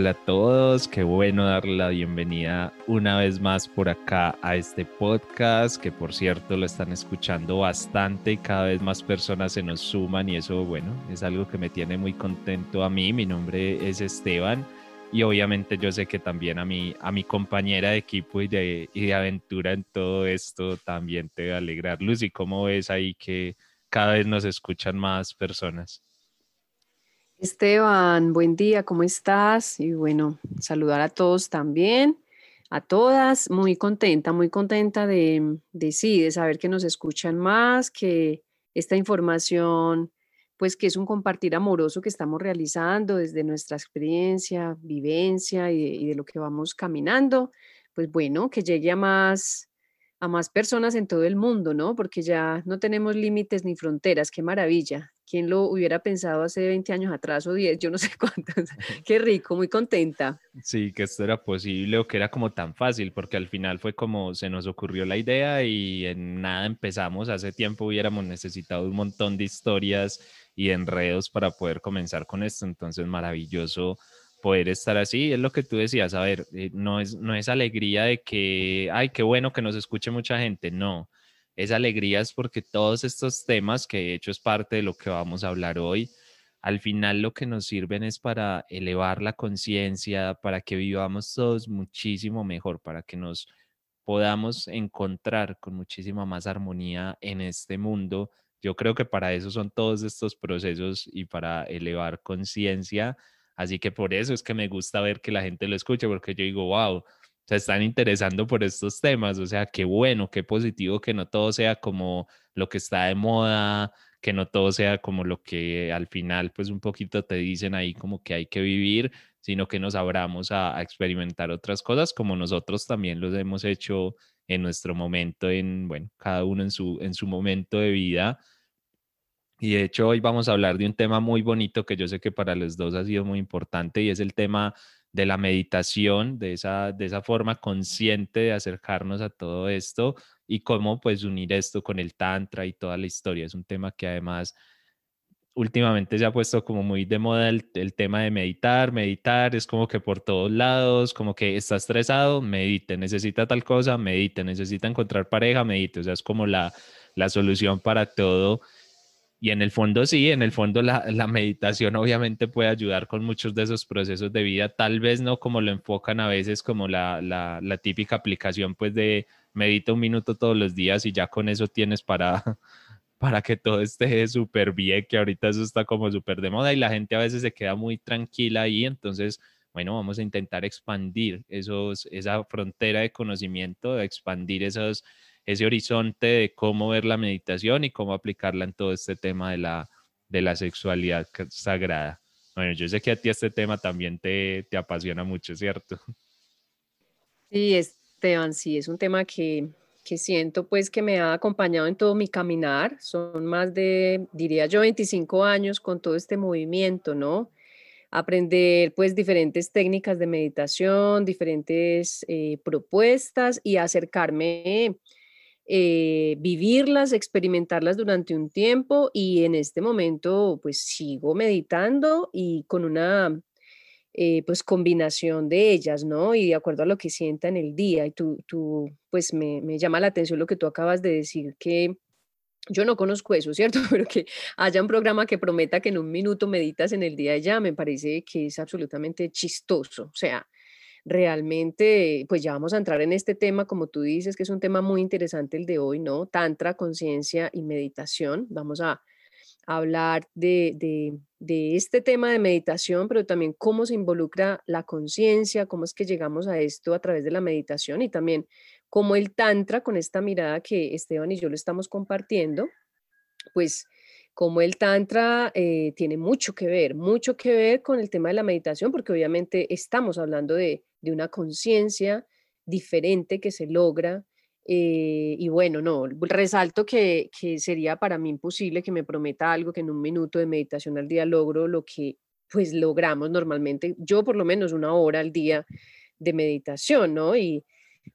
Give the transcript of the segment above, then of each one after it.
Hola a todos, qué bueno darle la bienvenida una vez más por acá a este podcast, que por cierto lo están escuchando bastante y cada vez más personas se nos suman y eso, bueno, es algo que me tiene muy contento a mí. Mi nombre es Esteban y obviamente yo sé que también a mi, a mi compañera de equipo y de, y de aventura en todo esto también te va a alegrar. Lucy, ¿cómo ves ahí que cada vez nos escuchan más personas? Esteban, buen día, ¿cómo estás? Y bueno, saludar a todos también, a todas, muy contenta, muy contenta de, sí, de saber que nos escuchan más, que esta información, pues que es un compartir amoroso que estamos realizando desde nuestra experiencia, vivencia y de, y de lo que vamos caminando, pues bueno, que llegue a más, a más personas en todo el mundo, ¿no? Porque ya no tenemos límites ni fronteras, qué maravilla. ¿Quién lo hubiera pensado hace 20 años atrás o 10? Yo no sé cuántos. qué rico, muy contenta. Sí, que esto era posible o que era como tan fácil, porque al final fue como se nos ocurrió la idea y en nada empezamos. Hace tiempo hubiéramos necesitado un montón de historias y enredos para poder comenzar con esto. Entonces, maravilloso poder estar así. Es lo que tú decías, a ver, eh, no, es, no es alegría de que, ay, qué bueno que nos escuche mucha gente, no. Es alegría es porque todos estos temas, que de hecho es parte de lo que vamos a hablar hoy, al final lo que nos sirven es para elevar la conciencia, para que vivamos todos muchísimo mejor, para que nos podamos encontrar con muchísima más armonía en este mundo. Yo creo que para eso son todos estos procesos y para elevar conciencia Así que por eso es que me gusta ver que la gente lo escuche, porque yo digo, wow, se están interesando por estos temas, o sea, qué bueno, qué positivo que no todo sea como lo que está de moda, que no todo sea como lo que al final pues un poquito te dicen ahí como que hay que vivir, sino que nos abramos a, a experimentar otras cosas como nosotros también los hemos hecho en nuestro momento, en, bueno, cada uno en su, en su momento de vida y de hecho hoy vamos a hablar de un tema muy bonito que yo sé que para los dos ha sido muy importante y es el tema de la meditación, de esa, de esa forma consciente de acercarnos a todo esto y cómo pues unir esto con el tantra y toda la historia. Es un tema que además últimamente se ha puesto como muy de moda el, el, tema de meditar, meditar, es como que por todos lados, como que está estresado, medite, necesita tal cosa, medite, necesita encontrar pareja, medite, o sea, es como la, la solución para todo y en el fondo sí, en el fondo la, la, meditación obviamente puede ayudar con muchos de esos procesos de vida, tal vez no como lo enfocan a veces como la, la, la típica aplicación pues de medita un minuto todos los días y ya con eso tienes para, para que todo esté súper bien, que ahorita eso está como súper de moda y la gente a veces se queda muy tranquila ahí, entonces, bueno, vamos a intentar expandir esos, esa frontera de conocimiento, expandir esos ese horizonte de cómo ver la meditación y cómo aplicarla en todo este tema de la, de la sexualidad sagrada. Bueno, yo sé que a ti este tema también te, te apasiona mucho, ¿cierto? Sí, Esteban, sí, es un tema que, que siento pues que me ha acompañado en todo mi caminar. Son más de, diría yo, 25 años con todo este movimiento, ¿no? Aprender pues diferentes técnicas de meditación, diferentes eh, propuestas y acercarme eh, vivirlas, experimentarlas durante un tiempo y en este momento pues sigo meditando y con una eh, pues combinación de ellas, ¿no? Y de acuerdo a lo que sienta en el día. Y tú, tú pues me, me llama la atención lo que tú acabas de decir, que yo no conozco eso, ¿cierto? Pero que haya un programa que prometa que en un minuto meditas en el día ya, me parece que es absolutamente chistoso. O sea, realmente, pues ya vamos a entrar en este tema, como tú dices, que es un tema muy interesante el de hoy, ¿no? Tantra, conciencia y meditación. Vamos a hablar de, de, este tema de meditación, pero también cómo se involucra la conciencia, cómo es que llegamos a esto a través de la meditación y también cómo el Tantra, con esta mirada que Esteban y yo lo estamos compartiendo, pues como el Tantra eh, tiene mucho que ver, mucho que ver con el tema de la meditación, porque obviamente estamos hablando de, una conciencia diferente que se logra Eh, y bueno, no, resalto que, que sería para mí imposible que me prometa algo que en un minuto de meditación al día logro lo que pues logramos normalmente, yo por lo menos una hora al día de meditación, ¿no? Y,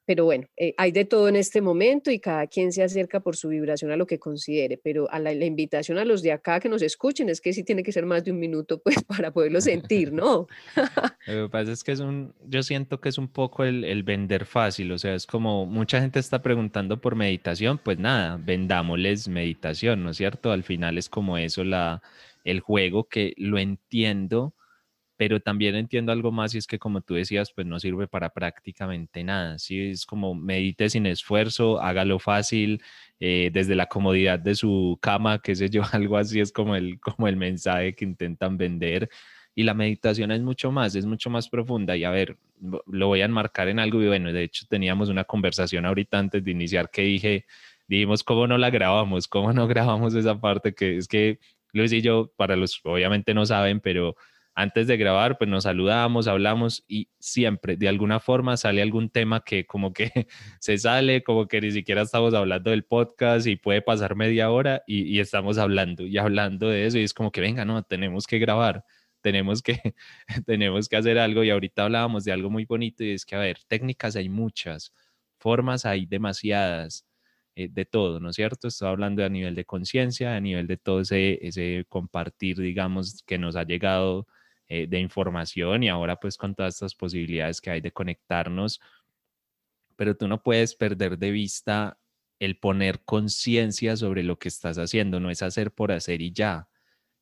pero bueno, eh, hay de todo en este momento y cada quien se acerca por su vibración a lo que considere, pero a la, invitación a los de acá que nos escuchen es que sí tiene que ser más de un minuto pues para poderlo sentir, ¿no? lo que pasa es que es un, yo siento que es un poco el, el, vender fácil, o sea, es como mucha gente está preguntando por meditación, pues nada, vendámosles meditación, ¿no es cierto? Al final es como eso la, el juego que lo entiendo pero también entiendo algo más y es que como tú decías, pues no sirve para prácticamente nada, ¿sí? Es como medite sin esfuerzo, hágalo fácil, eh, desde la comodidad de su cama, qué sé yo, algo así es como el, como el mensaje que intentan vender. Y la meditación es mucho más, es mucho más profunda. Y a ver, lo voy a enmarcar en algo. Y bueno, de hecho teníamos una conversación ahorita antes de iniciar que dije, dijimos, ¿cómo no la grabamos? ¿Cómo no grabamos esa parte? Que es que Luis y yo, para los, obviamente no saben, pero antes de grabar, pues nos saludamos, hablamos y siempre de alguna forma sale algún tema que como que se sale, como que ni siquiera estamos hablando del podcast y puede pasar media hora y, estamos hablando y hablando de eso y es como que venga, no, tenemos que grabar, tenemos que, tenemos que hacer algo y ahorita hablábamos de algo muy bonito y es que, a ver, técnicas hay muchas, formas hay demasiadas. Eh, de todo, ¿no es cierto? Estoy hablando a nivel de conciencia, a nivel de todo ese, ese compartir, digamos, que nos ha llegado eh, de información y ahora pues con todas estas posibilidades que hay de conectarnos, pero tú no puedes perder de vista el poner conciencia sobre lo que estás haciendo, no es hacer por hacer y ya,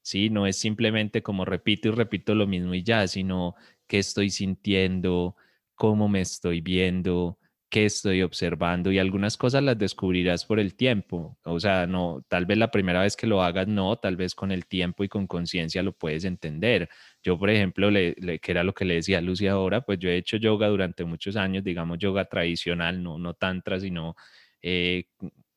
¿sí? No es simplemente como repito y repito lo mismo y ya, sino qué estoy sintiendo, cómo me estoy viendo, qué estoy observando y algunas cosas las descubrirás por el tiempo. O sea, no, tal vez la primera vez que lo hagas, no, tal vez con el tiempo y con conciencia lo puedes entender. Yo, por ejemplo, le, que era lo que le decía a Lucy ahora, pues yo he hecho yoga durante muchos años, digamos yoga tradicional, no, no tantra, sino eh,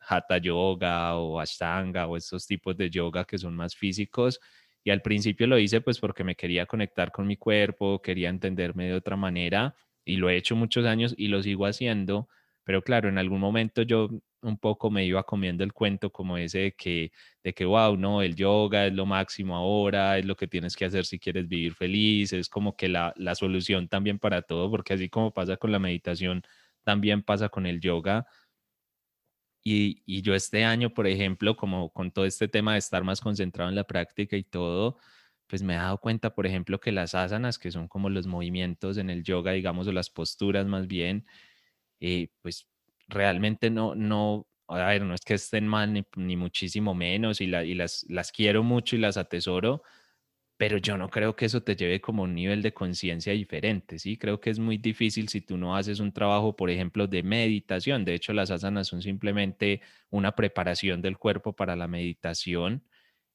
hatha yoga o ashtanga o estos tipos de yoga que son más físicos. Y al principio lo hice pues porque me quería conectar con mi cuerpo, quería entenderme de otra manera y lo he hecho muchos años y lo sigo haciendo, pero claro, en algún momento yo un poco me iba comiendo el cuento como ese de que, de que, wow, no, el yoga es lo máximo ahora, es lo que tienes que hacer si quieres vivir feliz, es como que la, la solución también para todo, porque así como pasa con la meditación, también pasa con el yoga. Y, y, yo este año, por ejemplo, como con todo este tema de estar más concentrado en la práctica y todo, pues me he dado cuenta, por ejemplo, que las asanas, que son como los movimientos en el yoga, digamos, o las posturas más bien, eh, pues realmente no, no, a ver, no es que estén mal ni, muchísimo menos y, y las, las quiero mucho y las atesoro, pero yo no creo que eso te lleve como un nivel de conciencia diferente, ¿sí? Creo que es muy difícil si tú no haces un trabajo, por ejemplo, de meditación. De hecho, las asanas son simplemente una preparación del cuerpo para la meditación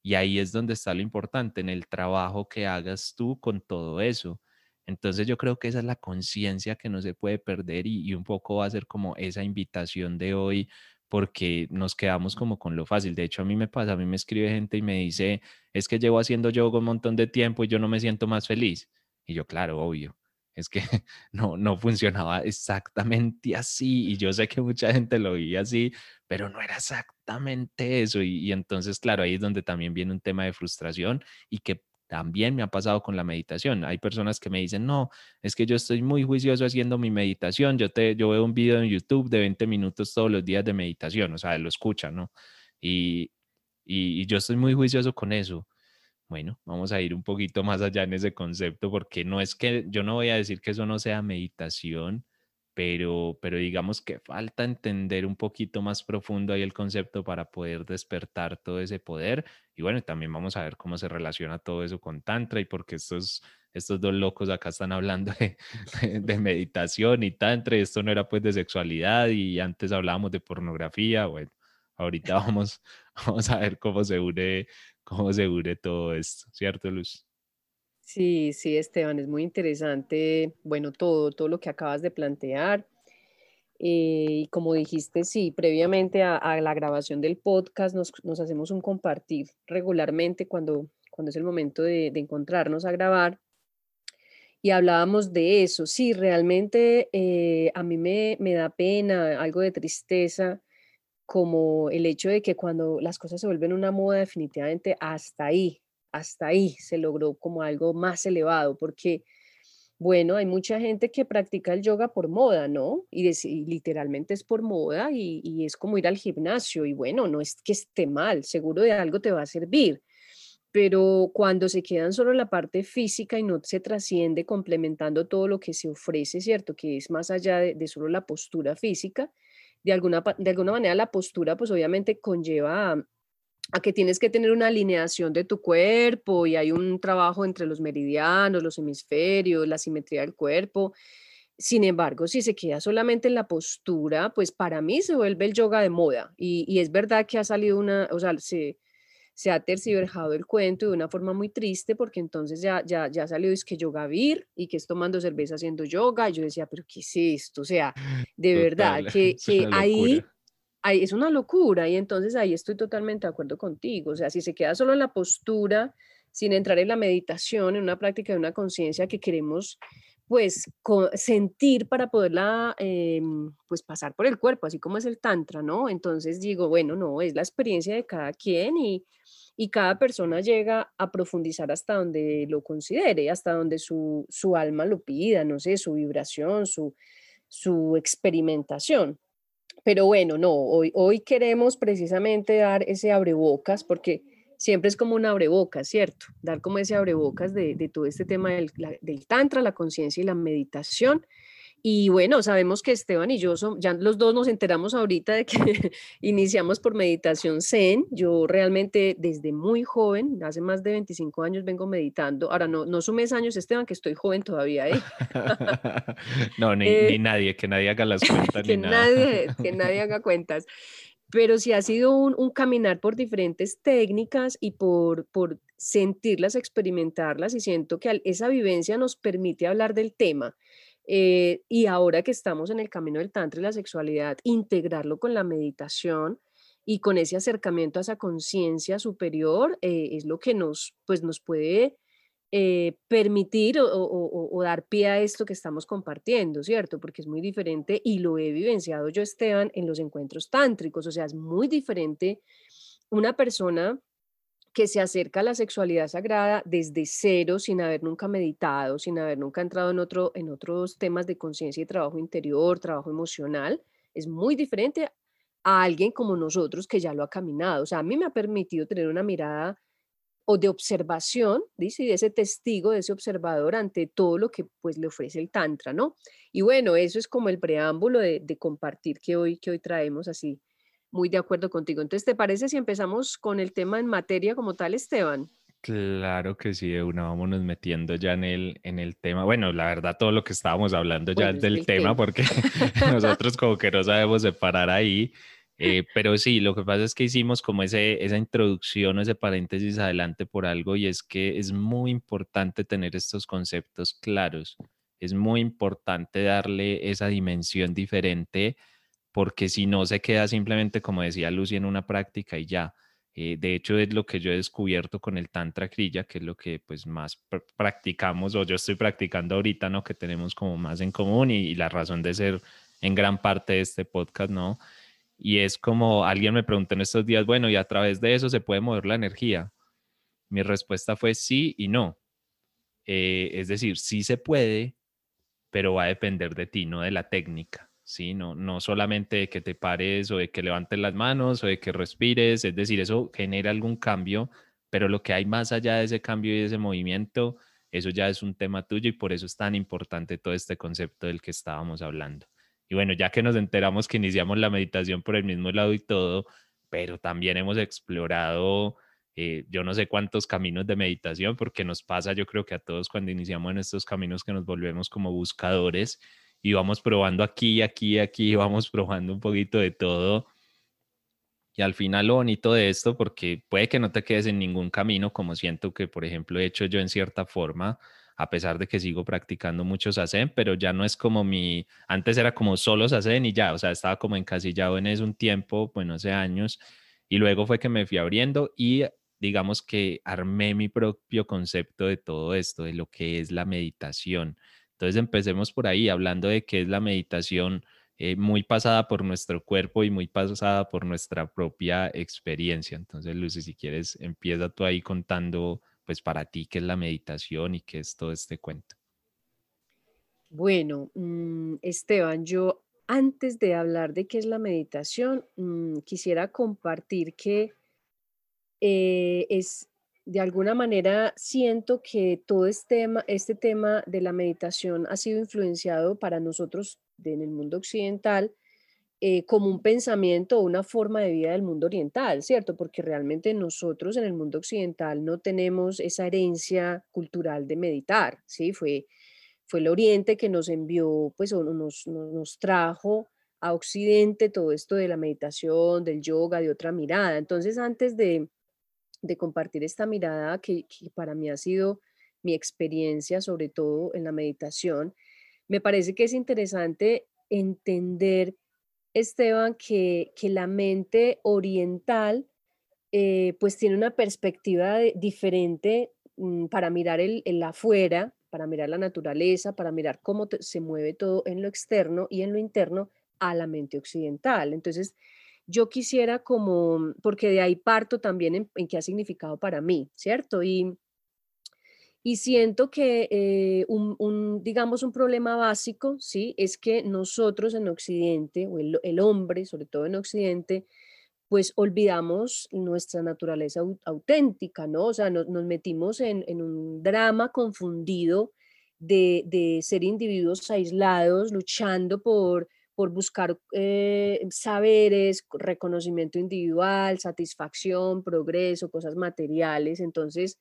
y ahí es donde está lo importante, en el trabajo que hagas tú con todo eso. Entonces yo creo que esa es la conciencia que no se puede perder y, un poco va a ser como esa invitación de hoy porque nos quedamos como con lo fácil. De hecho, a mí me pasa, a mí me escribe gente y me dice, es que llevo haciendo yoga un montón de tiempo y yo no me siento más feliz. Y yo, claro, obvio, es que no, no funcionaba exactamente así y yo sé que mucha gente lo veía así, pero no era exactamente eso y, y, entonces, claro, ahí es donde también viene un tema de frustración y que también me ha pasado con la meditación. Hay personas que me dicen, no, es que yo estoy muy juicioso haciendo mi meditación, yo, te, yo veo un video en YouTube de 20 minutos todos los días de meditación, o sea, lo escuchan, ¿no? Y, y, y yo estoy muy juicioso con eso bueno, vamos a ir un poquito más allá en ese concepto, porque no es que yo no voy a decir que eso no sea meditación, pero, pero digamos que falta entender un poquito más profundo ahí el concepto para poder despertar todo ese poder. Y bueno, también vamos a ver cómo se relaciona todo eso con Tantra y porque estos, estos dos locos acá están hablando de, de meditación y Tantra y esto no era pues de sexualidad y antes hablábamos de pornografía. Bueno, ahorita vamos, vamos a ver cómo se une cómo se une todo esto, ¿cierto, Luz? Sí, sí, Esteban, es muy interesante, bueno, todo, todo lo que acabas de plantear. Eh, y como dijiste, sí, previamente a, la grabación del podcast nos, hacemos un compartir regularmente cuando, cuando es el momento de, encontrarnos a grabar. y hablábamos de eso. Sí, realmente eh, a mí me, me da pena, algo de tristeza, como el hecho de que cuando las cosas se vuelven una moda, definitivamente hasta ahí, hasta ahí se logró como algo más elevado, porque, bueno, hay mucha gente que practica el yoga por moda, ¿no? Y, literalmente es por moda y, es como ir al gimnasio y bueno, no es que esté mal, seguro de algo te va a servir pero cuando se quedan solo en la parte física y no se trasciende complementando todo lo que se ofrece, ¿cierto? Que es más allá de, solo la postura física, de alguna, de alguna manera la postura pues obviamente conlleva a, que tienes que tener una alineación de tu cuerpo y hay un trabajo entre los meridianos, los hemisferios, la simetría del cuerpo. Sin embargo, si se queda solamente en la postura, pues para mí se vuelve el yoga de moda. Y, y es verdad que ha salido una, o sea, se, se ha terciversado el cuento de una forma muy triste porque entonces ya, ya, ya salió es que yoga vir y que es tomando cerveza haciendo yoga y yo decía, pero ¿qué es esto? O sea, de verdad que, que ahí, es una locura y entonces ahí estoy totalmente de acuerdo contigo. O sea, si se queda solo en la postura, sin entrar en la meditación, en una práctica de una conciencia que queremos pues sentir para poderla em, pues pasar por el cuerpo, así como es el tantra, ¿no? Entonces digo, bueno, no, es la experiencia de cada quien y, y cada persona llega a profundizar hasta donde lo considere, hasta donde su, su alma lo pida, no sé, su vibración, su, su experimentación. Pero bueno, no, hoy, hoy queremos precisamente dar ese abrebocas porque siempre es como un abrebocas, ¿cierto? Dar como ese abrebocas de, de todo este tema del, del tantra, la conciencia y la meditación. Y bueno, sabemos que Esteban y yo, ya los dos nos enteramos ahorita de que iniciamos por meditación zen. Yo realmente desde muy joven, hace más de 25 años vengo meditando. Ahora, no, no sumes años, Esteban, que estoy joven todavía. ¿eh? no, ni, ni, eh, nadie, que nadie haga las cuentas. que, ni nadie, que nadie haga cuentas pero sí ha sido un, caminar por diferentes técnicas y por, por sentirlas, experimentarlas, y siento que esa vivencia nos permite hablar del tema. Eh, y ahora que estamos en el camino del tantra y la sexualidad, integrarlo con la meditación y con ese acercamiento a esa conciencia superior eh, es lo que nos, pues nos puede eh, permitir o, dar pie a esto que estamos compartiendo, ¿cierto? Porque es muy diferente y lo he vivenciado yo, Esteban, en los encuentros tántricos, o sea, es muy diferente una persona que se acerca a la sexualidad sagrada desde cero, sin haber nunca meditado, sin haber nunca entrado en, otro, en otros temas de conciencia y trabajo interior, trabajo emocional, es muy diferente a alguien como nosotros que ya lo ha caminado. O sea, a mí me ha permitido tener una mirada o de observación, dice, de ese testigo, de ese observador ante todo lo que pues le ofrece el Tantra, ¿no? Y bueno, eso es como el preámbulo de, compartir que hoy, que hoy traemos así, muy de acuerdo contigo. Entonces, ¿te parece si empezamos con el tema en materia como tal, Esteban? Claro que sí, de una vámonos metiendo ya en el, en el tema. Bueno, la verdad, todo lo que estábamos hablando ya es del tema, tema, porque nosotros como que no sabemos separar ahí. Eh, pero sí, lo que pasa es que hicimos como ese, esa introducción, ese paréntesis adelante por algo y es que es muy importante tener estos conceptos claros. Es muy importante darle esa dimensión diferente porque si no se queda simplemente, como decía Lucy, en una práctica y ya. Eh, de hecho, es lo que yo he descubierto con el Tantra Kriya, que es lo que pues más practicamos o yo estoy practicando ahorita, ¿no? Que tenemos como más en común y, la razón de ser en gran parte de este podcast, ¿no? Y es como alguien me preguntó en estos días, bueno, ¿y a través de eso se puede mover la energía? Mi respuesta fue sí y no. Eh, es decir, sí se puede, pero va a depender de ti, no de la técnica. ¿Sí? No, solamente de que te pares o de que levantes las manos o de que respires, es decir, eso genera algún cambio, pero lo que hay más allá de ese cambio y de ese movimiento, eso ya es un tema tuyo y por eso es tan importante todo este concepto del que estábamos hablando. Y bueno, ya que nos enteramos que iniciamos la meditación por el mismo lado y todo, pero también hemos explorado eh, yo no sé cuántos caminos de meditación, porque nos pasa yo creo que a todos cuando iniciamos en estos caminos que nos volvemos como buscadores y vamos probando aquí, aquí, aquí, vamos probando un poquito de todo. Y al final lo bonito de esto, porque puede que no te quedes en ningún camino, como siento que, por ejemplo, he hecho yo en cierta forma, a pesar de que sigo practicando mucho Sazen, pero ya no es como mi, antes era como solo Sazen y ya, o sea, estaba como encasillado en eso un tiempo, bueno, hace años, y luego fue que me fui abriendo y digamos que armé mi propio concepto de todo esto, de lo que es la meditación. Entonces empecemos por ahí, hablando de qué es la meditación eh, muy pasada por nuestro cuerpo y muy pasada por nuestra propia experiencia. Entonces, Lucy, si quieres, empieza tú ahí contando, pues para ti, qué es la meditación y qué es todo este cuento. Bueno, mm, Esteban, yo antes de hablar de qué es la meditación, mm, quisiera compartir que eh, es de alguna manera siento que todo este tema, este tema de la meditación ha sido influenciado para nosotros en el mundo occidental eh, como un pensamiento o una forma de vida del mundo oriental, ¿cierto? Porque realmente nosotros en el mundo occidental no tenemos esa herencia cultural de meditar, ¿sí? Fue, fue el Oriente que nos envió, pues, o nos, nos trajo a Occidente todo esto de la meditación, del yoga, de otra mirada. Entonces, antes de, de compartir esta mirada que, para mí ha sido mi experiencia, sobre todo en la meditación, me parece que es interesante entender, Esteban, que, que la mente oriental eh, pues tiene una perspectiva diferente mm, para mirar el, el, afuera, para mirar la naturaleza, para mirar cómo se mueve todo en lo externo y en lo interno a la mente occidental. Entonces, yo quisiera como, porque de ahí parto también en, qué ha significado para mí, ¿cierto? Y, y siento que eh, un, digamos, un problema básico, ¿sí? Es que nosotros en Occidente, o el, hombre, sobre todo en Occidente, pues olvidamos nuestra naturaleza auténtica, ¿no? O sea, nos, metimos en, en, un drama confundido de, de ser individuos aislados, luchando por por buscar eh, saberes, reconocimiento individual, satisfacción, progreso, cosas materiales. Entonces,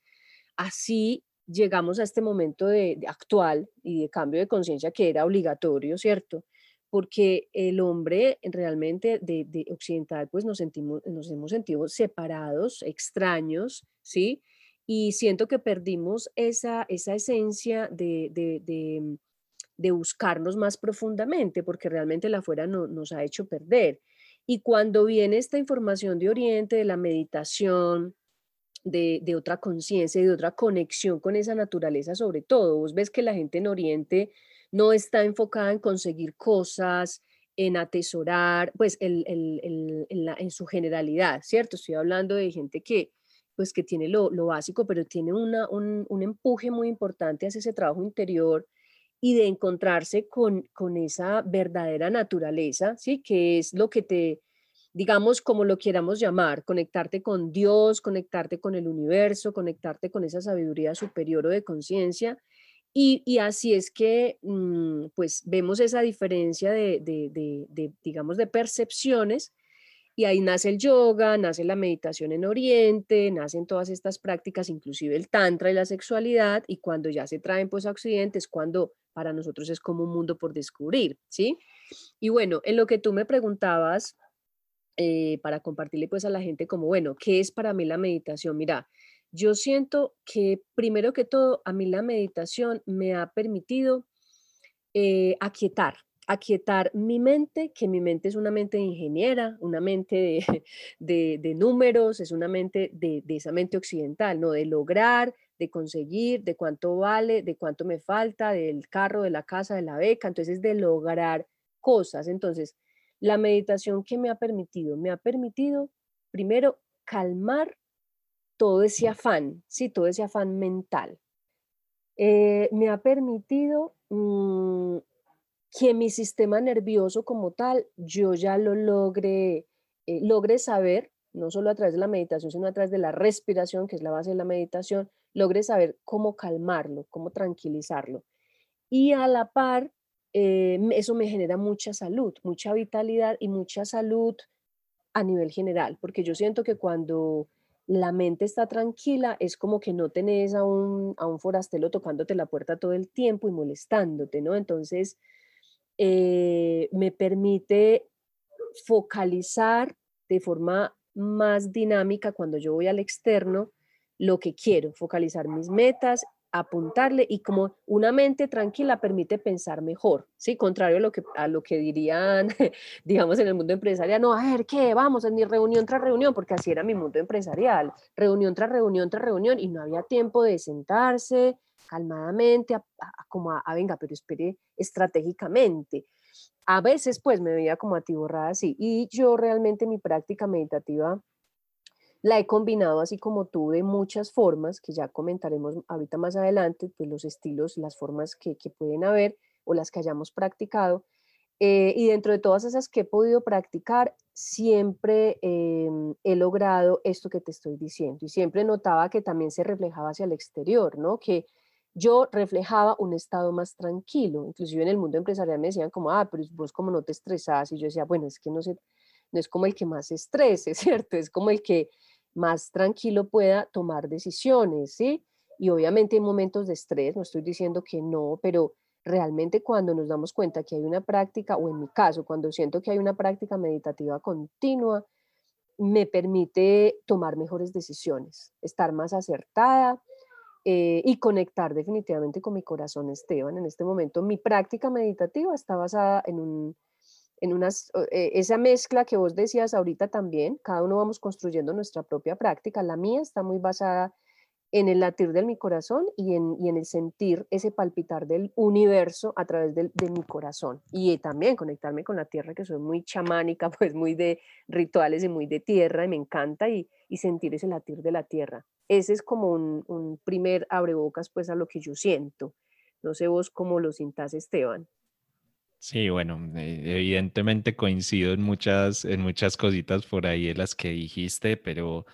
así llegamos a este momento de, actual y de cambio de conciencia que era obligatorio, ¿cierto? Porque el hombre realmente de, de, occidental, pues nos, sentimos, nos hemos sentido separados, extraños, ¿sí? Y siento que perdimos esa, esa esencia de, de buscarnos más profundamente, porque realmente la afuera no, nos ha hecho perder. Y cuando viene esta información de Oriente, de la meditación, de, de otra conciencia y de otra conexión con esa naturaleza sobre todo, vos ves que la gente en Oriente no está enfocada en conseguir cosas, en atesorar, pues el, el, en, en, su generalidad, ¿cierto? Estoy hablando de gente que pues que tiene lo, lo básico, pero tiene una, un, un empuje muy importante hacia ese trabajo interior, y de encontrarse con, con esa verdadera naturaleza, ¿sí? Que es lo que te, digamos, como lo quieramos llamar, conectarte con Dios, conectarte con el universo, conectarte con esa sabiduría superior o de conciencia. Y, y, así es que, mm, pues, vemos esa diferencia de, de, de, de, digamos, de percepciones y ahí nace el yoga, nace la meditación en Oriente, nacen todas estas prácticas, inclusive el tantra y la sexualidad, y cuando ya se traen pues a Occidente es cuando para nosotros es como un mundo por descubrir, ¿sí? Y bueno, en lo que tú me preguntabas, eh, para compartirle pues a la gente como, bueno, ¿qué es para mí la meditación? Mira, yo siento que primero que todo, a mí la meditación me ha permitido eh, aquietar, aquietar mi mente, que mi mente es una mente de ingeniera, una mente de, números, es una mente de, esa mente occidental, ¿no? De lograr, de conseguir, de cuánto vale, de cuánto me falta, del carro, de la casa, de la beca, entonces de lograr cosas. Entonces, la meditación que me ha permitido, me ha permitido primero calmar todo ese afán, sí, todo ese afán mental. Eh, me ha permitido mm, que mi sistema nervioso como tal, yo ya lo logre, eh, logre saber, no solo a través de la meditación, sino a través de la respiración, que es la base de la meditación, logre saber cómo calmarlo, cómo tranquilizarlo. Y a la par, eh, eso me genera mucha salud, mucha vitalidad y mucha salud a nivel general, porque yo siento que cuando la mente está tranquila, es como que no tenés a un, a un forastero tocándote la puerta todo el tiempo y molestándote, ¿no? Entonces, eh, me permite focalizar de forma más dinámica cuando yo voy al externo lo que quiero, focalizar mis metas apuntarle y como una mente tranquila permite pensar mejor, ¿sí? Contrario a lo que, dirían, digamos, en el mundo empresarial, no, a ver, ¿qué? Vamos, en mi reunión tras reunión, porque así era mi mundo empresarial, reunión tras reunión tras reunión y no había tiempo de sentarse calmadamente, como a, venga, pero espere estratégicamente. A veces pues me veía como atiborrada así y yo realmente mi práctica meditativa la he combinado así como tú de muchas formas, que ya comentaremos ahorita más adelante, pues los estilos, las formas que, pueden haber o las que hayamos practicado. Eh, y dentro de todas esas que he podido practicar, siempre em, he logrado esto que te estoy diciendo. Y siempre notaba que también se reflejaba hacia el exterior, ¿no? Que yo reflejaba un estado más tranquilo. Inclusive en el mundo empresarial me decían como, ah, pero vos como no te estresás. Y yo decía, bueno, es que no, sé, no es como el que más estrese, ¿cierto? Es como el que más tranquilo pueda tomar decisiones, ¿sí? Y obviamente en momentos de estrés, no estoy diciendo que no, pero realmente cuando nos damos cuenta que hay una práctica, o en mi caso, cuando siento que hay una práctica meditativa continua, me permite tomar mejores decisiones, estar más acertada eh, y conectar definitivamente con mi corazón, Esteban. En este momento mi práctica meditativa está basada en un en unas, eh, esa mezcla que vos decías ahorita también, cada uno vamos construyendo nuestra propia práctica. La mía está muy basada el latir de mi corazón y en, y en el sentir ese palpitar del universo a través de, de, mi corazón. Y también conectarme con la tierra, que soy muy chamánica, pues muy de rituales y muy de tierra, y me encanta, y, y sentir ese latir de la tierra. Ese es como un, un primer abrebocas pues a lo que yo siento. No sé vos cómo lo sintas, Esteban. Sí, bueno, eh, evidentemente coincido en muchas, en muchas cositas por ahí de las que dijiste, pero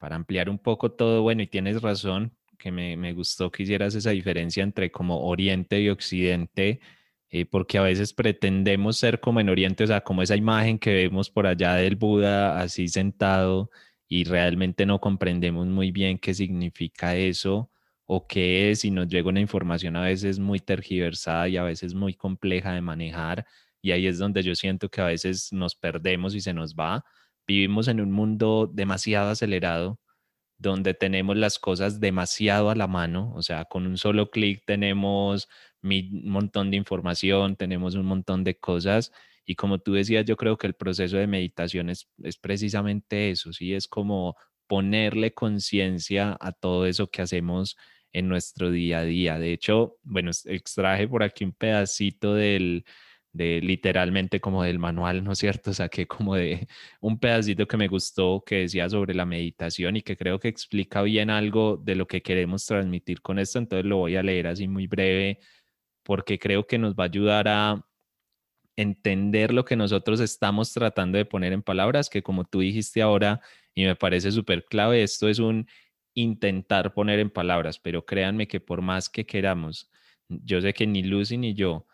para ampliar un poco todo, bueno, y tienes razón, que me, me gustó que hicieras esa diferencia entre como Oriente y Occidente, eh, porque a veces pretendemos ser como en Oriente, o sea, como esa imagen que vemos por allá del Buda así sentado y realmente no comprendemos muy bien qué significa eso o qué es y nos llega una información a veces muy tergiversada y a veces muy compleja de manejar y ahí es donde yo siento que a veces nos perdemos y se nos va. Vivimos en un mundo demasiado acelerado donde tenemos las cosas demasiado a la mano, o sea, con un solo clic tenemos un montón de información, tenemos un montón de cosas y como tú decías, yo creo que el proceso de meditación es, es precisamente eso, sí, es como ponerle conciencia a todo eso que hacemos en nuestro día a día. De hecho, bueno, extraje por aquí un pedacito del, de literalmente como del manual, ¿no es cierto? Saqué como de un pedacito que me gustó que decía sobre la meditación y que creo que explica bien algo de lo que queremos transmitir con esto. Entonces lo voy a leer así muy breve porque creo que nos va a ayudar a entender lo que nosotros estamos tratando de poner en palabras, que como tú dijiste ahora, y me parece súper clave, esto es un intentar poner en palabras, pero créanme que por más que queramos, yo sé que ni Lucy ni yo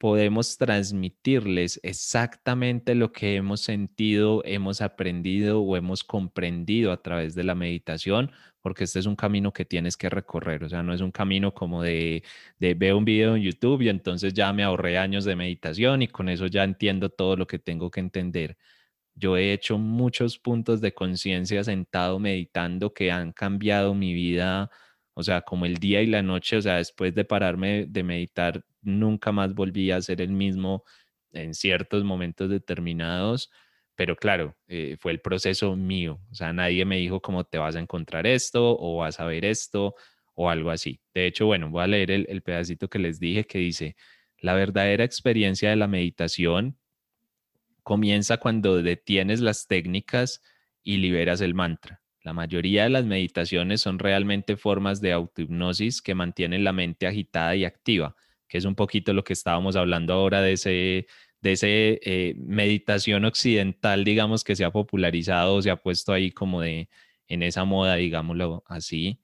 podemos transmitirles exactamente lo que hemos sentido, hemos aprendido o hemos comprendido a través de la meditación, porque este es un camino que tienes que recorrer, o sea, no es un camino como de, de veo un video en YouTube y entonces ya me ahorré años de meditación y con eso ya entiendo todo lo que tengo que entender. Yo he hecho muchos puntos de conciencia sentado meditando que han cambiado mi vida, o sea, como el día y la noche, o sea, después de pararme de meditar, nunca más volví a ser el mismo en ciertos momentos determinados, pero claro, eh, fue el proceso mío, o sea, nadie me dijo cómo te vas a encontrar esto o vas a ver esto o algo así. De hecho, bueno, voy a leer el, el pedacito que les dije que dice, la verdadera experiencia de la meditación comienza cuando detienes las técnicas y liberas el mantra. La mayoría de las meditaciones son realmente formas de autohipnosis que mantienen la mente agitada y activa, que es un poquito lo que estábamos hablando ahora de ese de ese eh, meditación occidental, digamos, que se ha popularizado, se ha puesto ahí como de en esa moda, digámoslo así.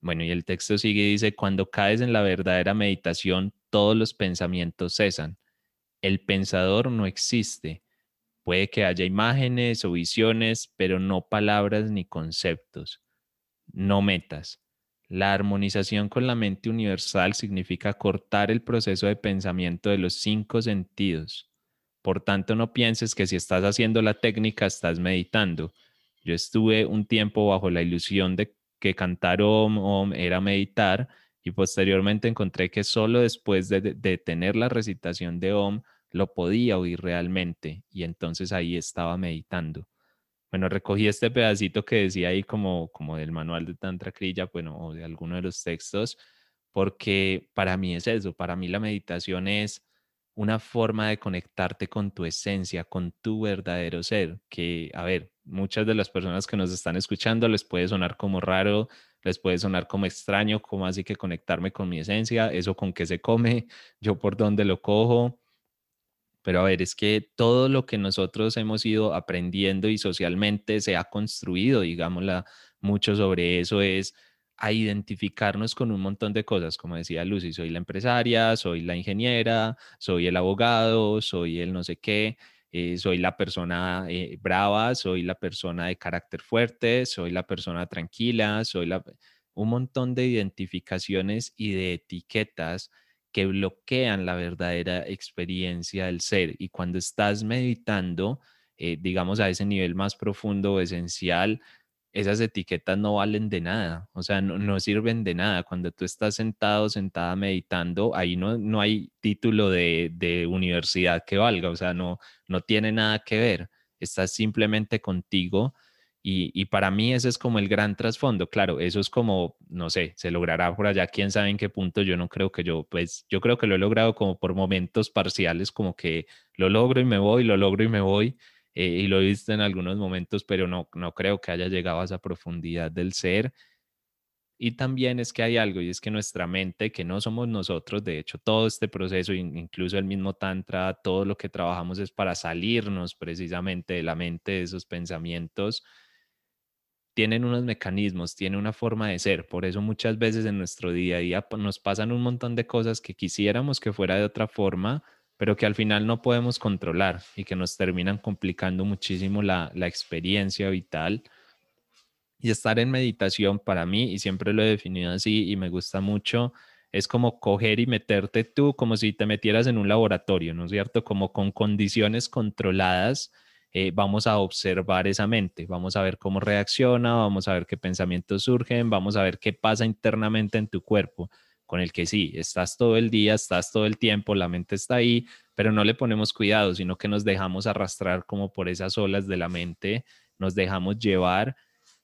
Bueno, y el texto sigue dice, cuando caes en la verdadera meditación, todos los pensamientos cesan el pensador no existe. Puede que haya imágenes o visiones, pero no palabras ni conceptos. No metas. La armonización con la mente universal significa cortar el proceso de pensamiento de los cinco sentidos. Por tanto, no pienses que si estás haciendo la técnica estás meditando. Yo estuve un tiempo bajo la ilusión de que cantar Om, era meditar y posteriormente encontré que solo después de, de tener la recitación de Om lo podía oír realmente y entonces ahí estaba meditando. Bueno, recogí este pedacito que decía ahí como, como del manual de Tantra Kriya, bueno, o de alguno de los textos, porque para mí es eso, para mí la meditación es una forma de conectarte con tu esencia, con tu verdadero ser, que, a ver, muchas de las personas que nos están escuchando les puede sonar como raro, les puede sonar como extraño, como así que conectarme con mi esencia, eso con qué se come, yo por dónde lo cojo, pero a ver, es que todo lo que nosotros hemos ido aprendiendo y socialmente se ha construido, digámosla, mucho sobre eso es a identificarnos con un montón de cosas, como decía Lucy, soy la empresaria, soy la ingeniera, soy el abogado, soy el no sé qué, eh, soy la persona eh, brava, soy la persona de carácter fuerte, soy la persona tranquila, soy un montón de identificaciones y de etiquetas que bloquean la verdadera experiencia del ser. Y cuando estás meditando, eh, digamos a ese nivel más profundo o esencial, esas etiquetas no valen de nada, o sea, no, sirven de nada. Cuando tú estás sentado, sentada meditando, ahí no, no hay título de, de universidad que valga, o sea, no, no tiene nada que ver. Estás simplemente contigo y, para mí ese es como el gran trasfondo. Claro, eso es como, no sé, se logrará por allá, quién sabe en qué punto. Yo no creo que yo, pues, yo creo que lo he logrado como por momentos parciales, como que lo logro y me voy, lo logro y me voy. Eh, y lo he visto en algunos momentos, pero no, no creo que haya llegado a esa profundidad del ser. Y también es que hay algo, y es que nuestra mente, que no somos nosotros, de hecho, todo este proceso, incluso el mismo Tantra, todo lo que trabajamos es para salirnos precisamente de la mente, de esos pensamientos tienen unos mecanismos, tienen una forma de ser. Por eso muchas veces en nuestro día a día nos pasan un montón de cosas que quisiéramos que fuera de otra forma, pero que al final no podemos controlar y que nos terminan complicando muchísimo la, la experiencia vital. Y estar en meditación para mí, y siempre lo he definido así y me gusta mucho, es como coger y meterte tú como si te metieras en un laboratorio, ¿no es cierto? Como con condiciones controladas eh, vamos a observar esa mente, vamos a ver cómo reacciona, vamos a ver qué pensamientos surgen, vamos a ver qué pasa internamente en tu cuerpo, con el que sí, estás todo el día, estás todo el tiempo, la mente está ahí, pero no le ponemos cuidado, sino que nos dejamos arrastrar como por esas olas de la mente, nos dejamos llevar.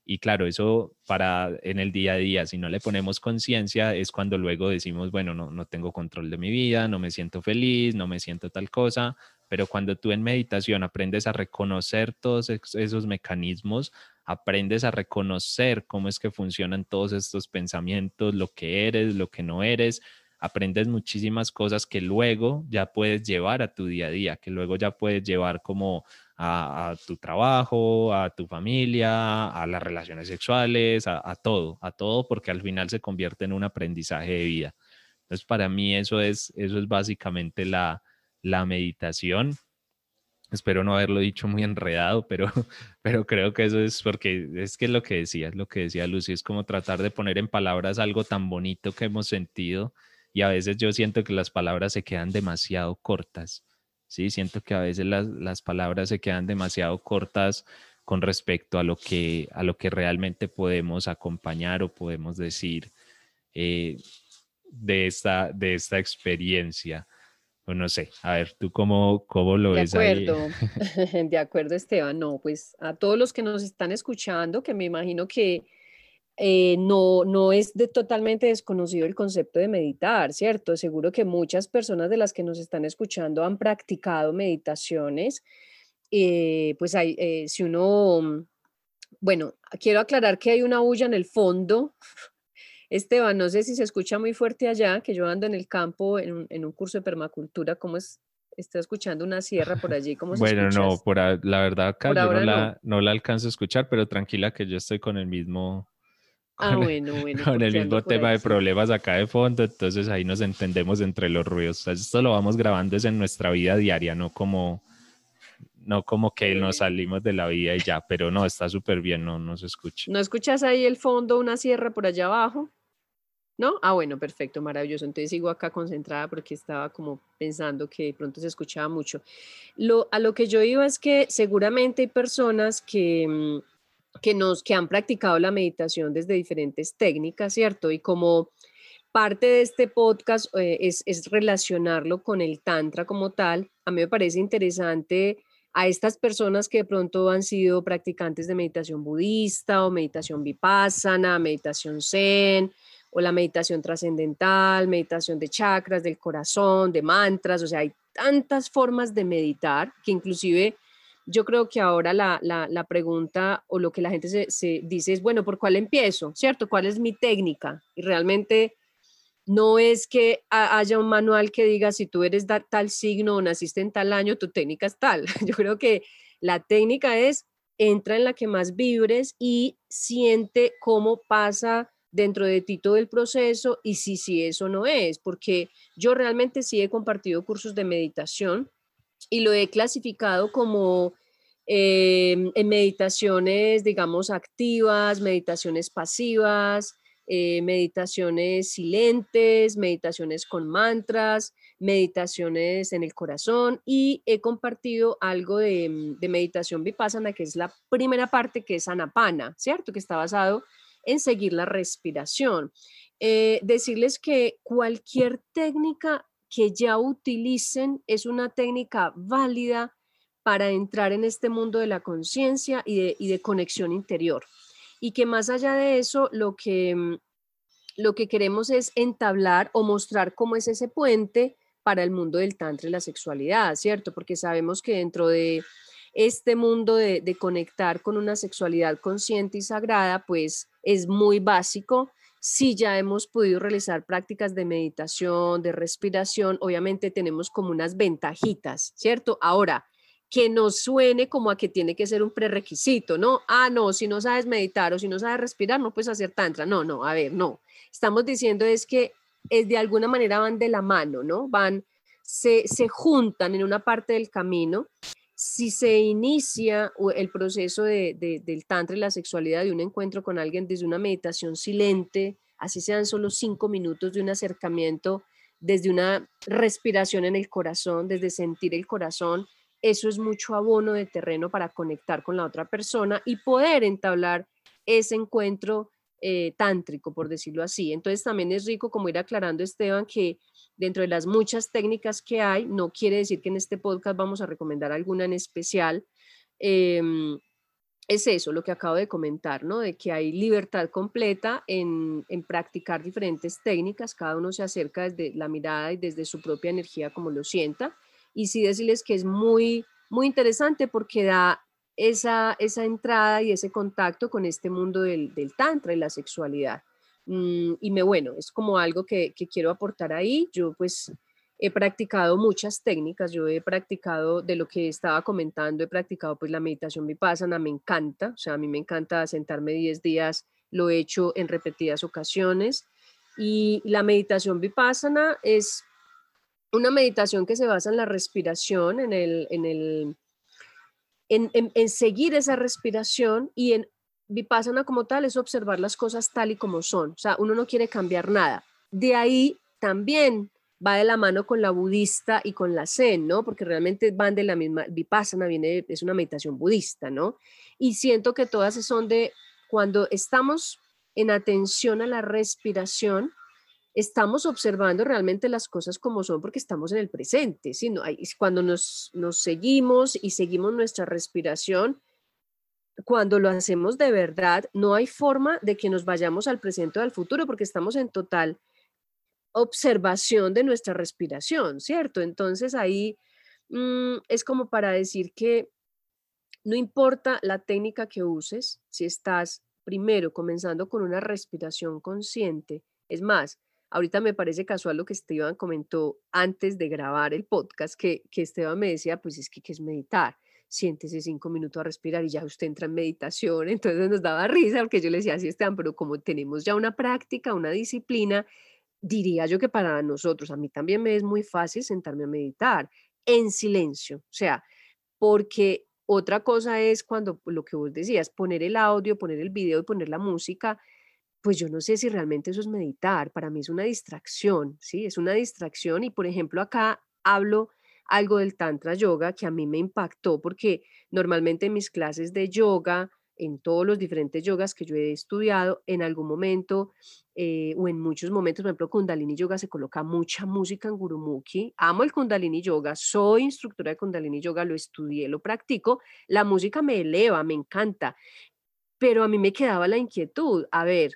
Y claro, eso para en el día a día, si no le ponemos conciencia, es cuando luego decimos, bueno, no, no tengo control de mi vida, no me siento feliz, no me siento tal cosa, pero cuando tú en meditación aprendes a reconocer todos esos mecanismos, aprendes a reconocer cómo es que funcionan todos estos pensamientos, lo que eres, lo que no eres, aprendes muchísimas cosas que luego ya puedes llevar a tu día a día, que luego ya puedes llevar como a, tu trabajo, a tu familia, a las relaciones sexuales, a, a, todo, a todo, porque al final se convierte en un aprendizaje de vida. Entonces, para mí eso es, eso es básicamente la, la meditación. Espero no haberlo dicho muy enredado, pero, pero creo que eso es porque es que lo que decía, lo que decía Lucy, es como tratar de poner en palabras algo tan bonito que hemos sentido y a veces yo siento que las palabras se quedan demasiado cortas, ¿sí? Siento que a veces las, palabras se quedan demasiado cortas con respecto a lo que, a lo que realmente podemos acompañar o podemos decir eh, de, esta, de esta experiencia. Pues no sé, a ver, ¿tú cómo, cómo lo de ves acuerdo. de acuerdo, Esteban. No, pues a todos los que nos están escuchando, que me imagino que eh, no, no es de totalmente desconocido el concepto de meditar, ¿cierto? Seguro que muchas personas de las que nos están escuchando han practicado meditaciones. Eh, pues hay, eh, si uno, bueno, quiero aclarar que hay una bulla en el fondo Esteban, no sé si se escucha muy fuerte allá, que yo ando en el campo en un, curso de permacultura, ¿cómo es? Estoy escuchando una sierra por allí, ¿cómo se Bueno, no, por la verdad acá yo no la, no. la, alcanzo a escuchar, pero tranquila que yo estoy con el mismo, ah, bueno, bueno, con el mismo tema de problemas acá de fondo, entonces ahí nos entendemos entre los ruidos. esto lo vamos grabando es en nuestra vida diaria, no como, no como que nos salimos de la vida y ya, pero no, está súper bien, no, no se escucha. ¿No escuchas ahí el fondo, una sierra por allá abajo? ¿No? Ah, bueno, perfecto, maravilloso. Entonces sigo acá concentrada porque estaba como pensando que de pronto se escuchaba mucho. A lo que yo iba es que seguramente hay personas que, mm, que nos que han practicado la meditación desde diferentes técnicas, ¿cierto? Y como parte de este podcast eh, es, es, relacionarlo con el tantra como tal, a mí me parece interesante a estas personas que de pronto han sido practicantes de meditación budista o meditación vipassana, meditación zen o la meditación trascendental, meditación de chakras, del corazón, de mantras, o sea, hay tantas formas de meditar que inclusive yo creo que ahora la, la, pregunta o lo que la gente se, dice es, bueno, ¿por cuál empiezo? ¿Cierto? ¿Cuál es mi técnica? Y realmente no es que haya un manual que diga si tú eres tal signo o naciste en tal año, tu técnica es tal. Yo creo que la técnica es entra en la que más vibres y siente cómo pasa dentro de ti todo el proceso y si, si eso no es, porque yo realmente sí he compartido cursos de meditación y lo he clasificado como em, en meditaciones, digamos, activas, meditaciones pasivas, eh, meditaciones silentes, meditaciones con mantras, meditaciones en el corazón y he compartido algo de, de, meditación vipassana, que es la primera parte, que es anapana, ¿cierto? Que está basado en seguir la respiración. Eh, decirles que cualquier técnica que ya utilicen es una técnica válida para entrar en este mundo de la conciencia y de conexión interior y que más allá de eso, lo que, mm, lo que queremos es entablar o mostrar cómo es ese puente para el mundo del tantra y la sexualidad, ¿cierto? Porque sabemos que dentro de este mundo de, conectar con una sexualidad consciente y sagrada, pues es muy básico. Si ya hemos podido realizar prácticas de meditación, de respiración, obviamente tenemos como unas ventajitas, ¿cierto? Ahora, que nos suene como a que tiene que ser un prerequisito, ¿no? Ah, no, si no sabes meditar o si no sabes respirar, no puedes hacer tantra. No, no, a ver, no. Estamos diciendo es que es de alguna manera van de la mano, ¿no? Van, se, se juntan en una parte del camino. Si se inicia el proceso de, del tantra y la sexualidad de un encuentro con alguien desde una meditación silente, así sean solo cinco minutos de un acercamiento, desde una respiración en el corazón, desde sentir el corazón, eso es mucho abono de terreno para conectar con la otra persona y poder entablar ese encuentro eh, tántrico, por decirlo así. Entonces también es rico como ir aclarando, Esteban, que dentro de las muchas técnicas que hay, no quiere decir que en este podcast vamos a recomendar alguna en especial. Em, es eso lo que acabo de comentar, ¿no? De que hay libertad completa en, en, practicar diferentes técnicas, cada uno se acerca desde la mirada y desde su propia energía como lo sienta y sí decirles que es muy, muy interesante porque da esa, esa entrada y ese contacto con este mundo del, del tantra y la sexualidad. Mm, y me, bueno, es como algo que, que, quiero aportar ahí. Yo pues he practicado muchas técnicas, yo he practicado de lo que estaba comentando, he practicado pues la meditación vipassana, me encanta, o sea, a mí me encanta sentarme 10 días, lo he hecho en repetidas ocasiones. Y la meditación vipassana es una meditación que se basa en la respiración, en, el, en, el, en, seguir esa respiración y en vipassana como tal es observar las cosas tal y como son. O sea, uno no quiere cambiar nada. De ahí también va de la mano con la budista y con la zen, ¿no? Porque realmente van de la misma, vipassana viene, es una meditación budista, ¿no? Y siento que todas son de cuando estamos en atención a la respiración, estamos observando realmente las cosas como son porque estamos en el presente. ¿sí? cuando nos, nos seguimos y seguimos nuestra respiración, cuando lo hacemos de verdad, no hay forma de que nos vayamos al presente o al futuro porque estamos en total observación de nuestra respiración, ¿cierto? Entonces ahí mm, es como para decir que no importa la técnica que uses, si estás primero comenzando con una respiración consciente, es más, Ahorita me parece casual lo que Esteban comentó antes de grabar el podcast, que, que Esteban me decía, pues es que ¿qué es meditar? Siéntese cinco minutos a respirar y ya usted entra en meditación. Entonces nos daba risa porque yo le decía, así Esteban, pero como tenemos ya una práctica, una disciplina, diría yo que para nosotros, a mí también me es muy fácil sentarme a meditar en silencio. O sea, porque otra cosa es cuando lo que vos decías, poner el audio, poner el video y poner la música pues yo no sé si realmente eso es meditar, para mí es una distracción, ¿sí? Es una distracción y por ejemplo acá hablo algo del tantra yoga que a mí me impactó porque normalmente en mis clases de yoga en todos los diferentes yogas que yo he estudiado, en algún momento eh, o en muchos momentos, por ejemplo, Kundalini Yoga se coloca mucha música en Gurumukhi. Amo el Kundalini Yoga, soy instructora de Kundalini Yoga, lo estudié, lo practico. La música me eleva, me encanta, pero a mí me quedaba la inquietud. A ver,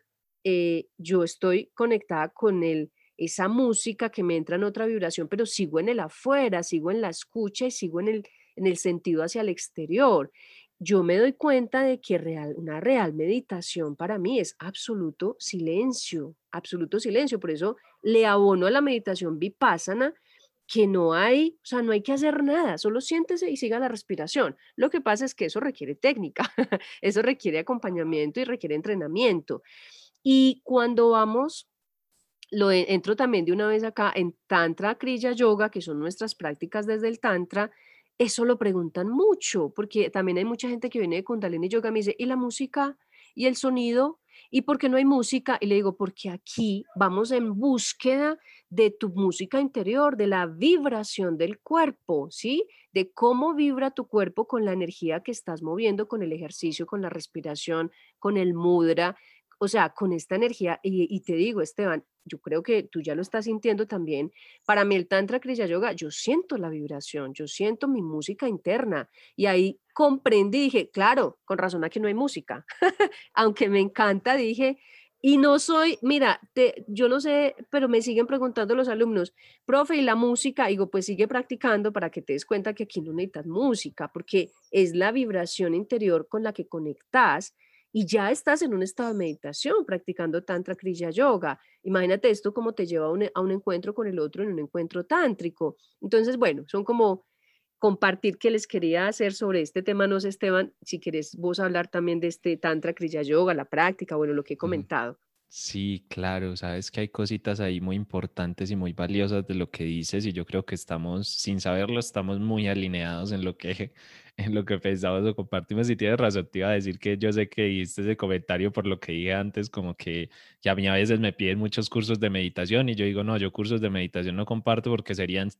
eh, yo estoy conectada con el, esa música que me entra en otra vibración, pero sigo en el afuera, sigo en la escucha y sigo en el, en el sentido hacia el exterior yo me doy cuenta de que real, una real meditación para mí es absoluto silencio, absoluto silencio. Por eso le abono a la meditación vipassana que no hay, o sea, no hay que hacer nada, solo siéntese y siga la respiración. Lo que pasa es que eso requiere técnica, eso requiere acompañamiento y requiere entrenamiento. Y cuando vamos, lo entro también de una vez acá en Tantra Kriya Yoga, que son nuestras prácticas desde el Tantra, eso lo preguntan mucho, porque también hay mucha gente que viene de Kundalini Yoga y me dice, ¿y la música? ¿Y el sonido? ¿Y por qué no hay música? Y le digo, porque aquí vamos en búsqueda de tu música interior, de la vibración del cuerpo, ¿sí? De cómo vibra tu cuerpo con la energía que estás moviendo, con el ejercicio, con la respiración, con el mudra o sea, con esta energía, y, te digo, Esteban, yo creo que tú ya lo estás sintiendo también, para mí el Tantra Kriya Yoga, yo siento la vibración, yo siento mi música interna, y ahí comprendí, dije, claro, con razón aquí no hay música, aunque me encanta, dije, y no soy, mira, te, yo no sé, pero me siguen preguntando los alumnos, profe, ¿y la música? digo, pues sigue practicando para que te des cuenta que aquí no necesitas música, porque es la vibración interior con la que conectas y ya estás en un estado de meditación practicando Tantra Kriya Yoga. Imagínate esto como te lleva a un, a un encuentro con el otro en un encuentro tántrico. Entonces, bueno, son como compartir que les quería hacer sobre este tema. No sé, Esteban, si quieres vos hablar también de este Tantra Kriya Yoga, la práctica, bueno, lo que he comentado. Sí, claro, sabes que hay cositas ahí muy importantes y muy valiosas de lo que dices y yo creo que estamos, sin saberlo, estamos muy alineados en lo que, en lo que pensamos o compartimos. Y tienes razón, te iba a decir que yo sé que diste ese comentario por lo que dije antes, como que, que a mí a veces me piden muchos cursos de meditación y yo digo, no, yo cursos de meditación no comparto porque serían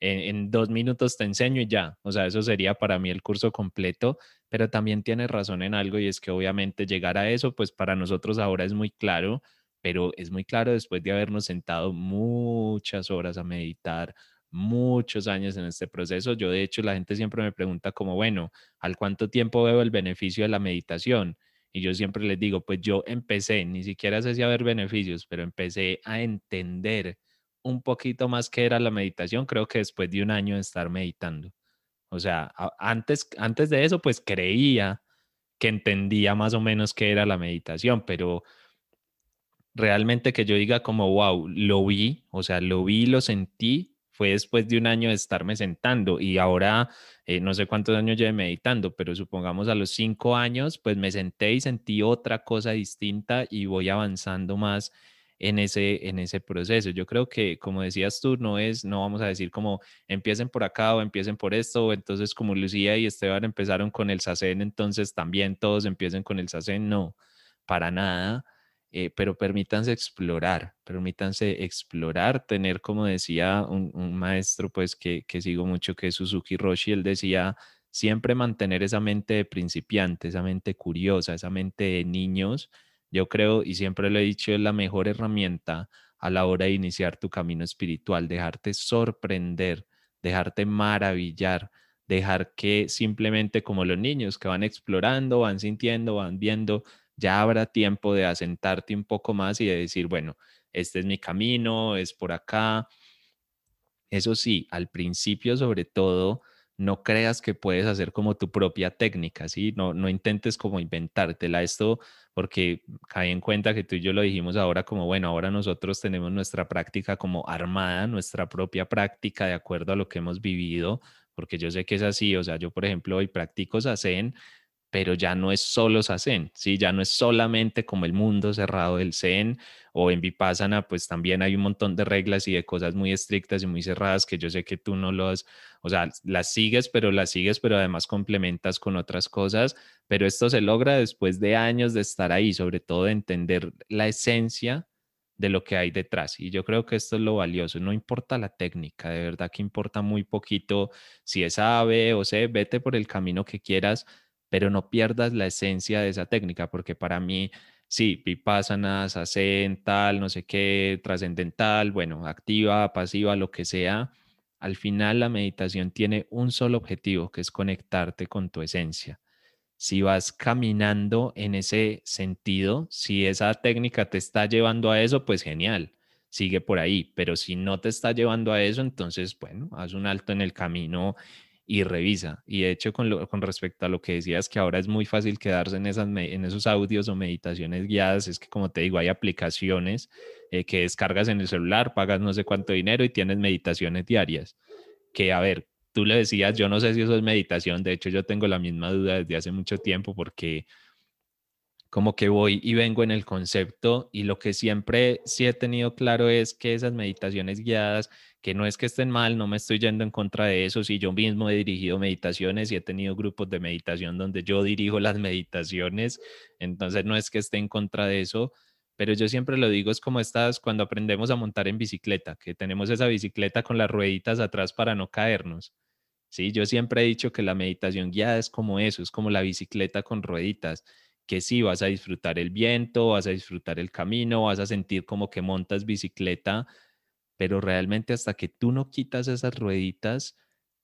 en, dos minutos te enseño y ya. O sea, eso sería para mí el curso completo, pero también tienes razón en algo y es que obviamente llegar a eso, pues para nosotros ahora es muy claro, pero es muy claro después de habernos sentado muchas horas a meditar, muchos años en este proceso. Yo de hecho la gente siempre me pregunta como, bueno, ¿al cuánto tiempo veo el beneficio de la meditación? Y yo siempre les digo, pues yo empecé, ni siquiera sé si a ver beneficios, pero empecé a entender un poquito más que era la meditación, creo que después de un año de estar meditando. O sea, antes, antes de eso, pues creía que entendía más o menos qué era la meditación, pero realmente que yo diga como, wow, lo vi, o sea, lo vi, lo sentí, fue después de un año de estarme sentando y ahora eh, no sé cuántos años lleve meditando, pero supongamos a los cinco años, pues me senté y sentí otra cosa distinta y voy avanzando más en ese, en ese proceso. Yo creo que, como decías tú, no es, no vamos a decir como empiecen por acá o empiecen por esto, o entonces como Lucía y Esteban empezaron con el SACEN, entonces también todos empiecen con el SACEN, no, para nada. Eh, pero permítanse explorar, permítanse explorar, tener, como decía un, maestro, pues que, que, sigo mucho, que es Suzuki Roshi, él decía, siempre mantener esa mente de principiante, esa mente curiosa, esa mente de niños, yo creo, y siempre lo he dicho, es la mejor herramienta a la hora de iniciar tu camino espiritual, dejarte sorprender, dejarte maravillar, dejar que simplemente como los niños que van explorando, van sintiendo, van viendo, ya habrá tiempo de asentarte un poco más y de decir, bueno, este es mi camino, es por acá. Eso sí, al principio sobre todo, no creas que puedes hacer como tu propia técnica, ¿sí? No, no intentes como inventártela esto, porque cae en cuenta que tú y yo lo dijimos ahora como, bueno, ahora nosotros tenemos nuestra práctica como armada, nuestra propia práctica de acuerdo a lo que hemos vivido, porque yo sé que es así, o sea, yo por ejemplo hoy practico Sazen, pero ya no es solo Sazen, ¿sí? Ya no es solamente como el mundo cerrado del Zen o en Vipassana, pues también hay un montón de reglas y de cosas muy estrictas y muy cerradas que yo sé que tú no los, o sea, las sigues, pero las sigues, pero además complementas con otras cosas, pero esto se logra después de años de estar ahí, sobre todo de entender la esencia de lo que hay detrás. Y yo creo que esto es lo valioso. No importa la técnica, de verdad que importa muy poquito si es A, B o C, vete por el camino que quieras, pero no pierdas la esencia de esa técnica, porque para mí, sí, vipassana, sasen, tal, no sé qué, trascendental, bueno, activa, pasiva, lo que sea, al final la meditación tiene un solo objetivo, que es conectarte con tu esencia. Si vas caminando en ese sentido, si esa técnica te está llevando a eso, pues genial, sigue por ahí, pero si no te está llevando a eso, entonces, bueno, haz un alto en el camino y revisa. Y de hecho, con, con respecto a lo que decías, que ahora es muy fácil quedarse en, esas, en esos audios o meditaciones guiadas, es que como te digo, hay aplicaciones eh, que descargas en el celular, pagas no sé cuánto dinero y tienes meditaciones diarias. Que a ver, tú le decías, yo no sé si eso es meditación, de hecho yo tengo la misma duda desde hace mucho tiempo porque como que voy y vengo en el concepto y lo que siempre sí he tenido claro es que esas meditaciones guiadas que no es que estén mal, no me estoy yendo en contra de eso, si yo mismo he dirigido meditaciones y he tenido grupos de meditación donde yo dirijo las meditaciones, entonces no es que esté en contra de eso, pero yo siempre lo digo, es como estas cuando aprendemos a montar en bicicleta, que tenemos esa bicicleta con las rueditas atrás para no caernos. Sí, yo siempre he dicho que la meditación guiada es como eso, es como la bicicleta con rueditas, que sí vas a disfrutar el viento, vas a disfrutar el camino, vas a sentir como que montas bicicleta pero realmente hasta que tú no quitas esas rueditas,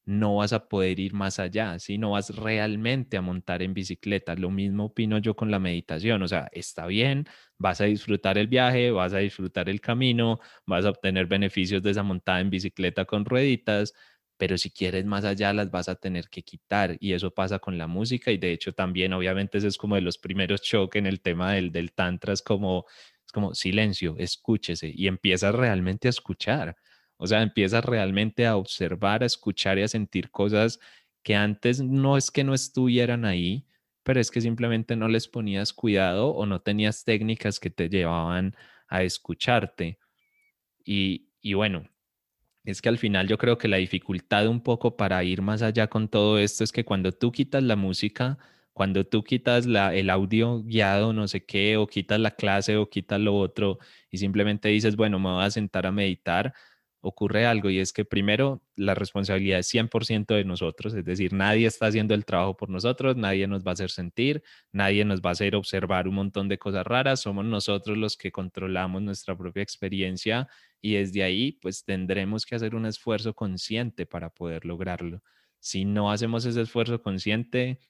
no vas a poder ir más allá, si no vas realmente a montar en bicicleta. Lo mismo opino yo con la meditación, o sea, está bien, vas a disfrutar el viaje, vas a disfrutar el camino, vas a obtener beneficios de esa montada en bicicleta con rueditas, pero si quieres más allá las vas a tener que quitar y eso pasa con la música y de hecho también obviamente ese es como de los primeros choques en el tema del, del tantra, es como como silencio, escúchese y empiezas realmente a escuchar. O sea, empiezas realmente a observar, a escuchar y a sentir cosas que antes no es que no estuvieran ahí, pero es que simplemente no les ponías cuidado o no tenías técnicas que te llevaban a escucharte. Y, y bueno, es que al final yo creo que la dificultad un poco para ir más allá con todo esto es que cuando tú quitas la música, cuando tú quitas la, el audio guiado, no sé qué, o quitas la clase o quitas lo otro y simplemente dices, bueno, me voy a sentar a meditar, ocurre algo y es que primero la responsabilidad es 100% de nosotros, es decir, nadie está haciendo el trabajo por nosotros, nadie nos va a hacer sentir, nadie nos va a hacer observar un montón de cosas raras, somos nosotros los que controlamos nuestra propia experiencia y desde ahí pues tendremos que hacer un esfuerzo consciente para poder lograrlo. Si no hacemos ese esfuerzo consciente,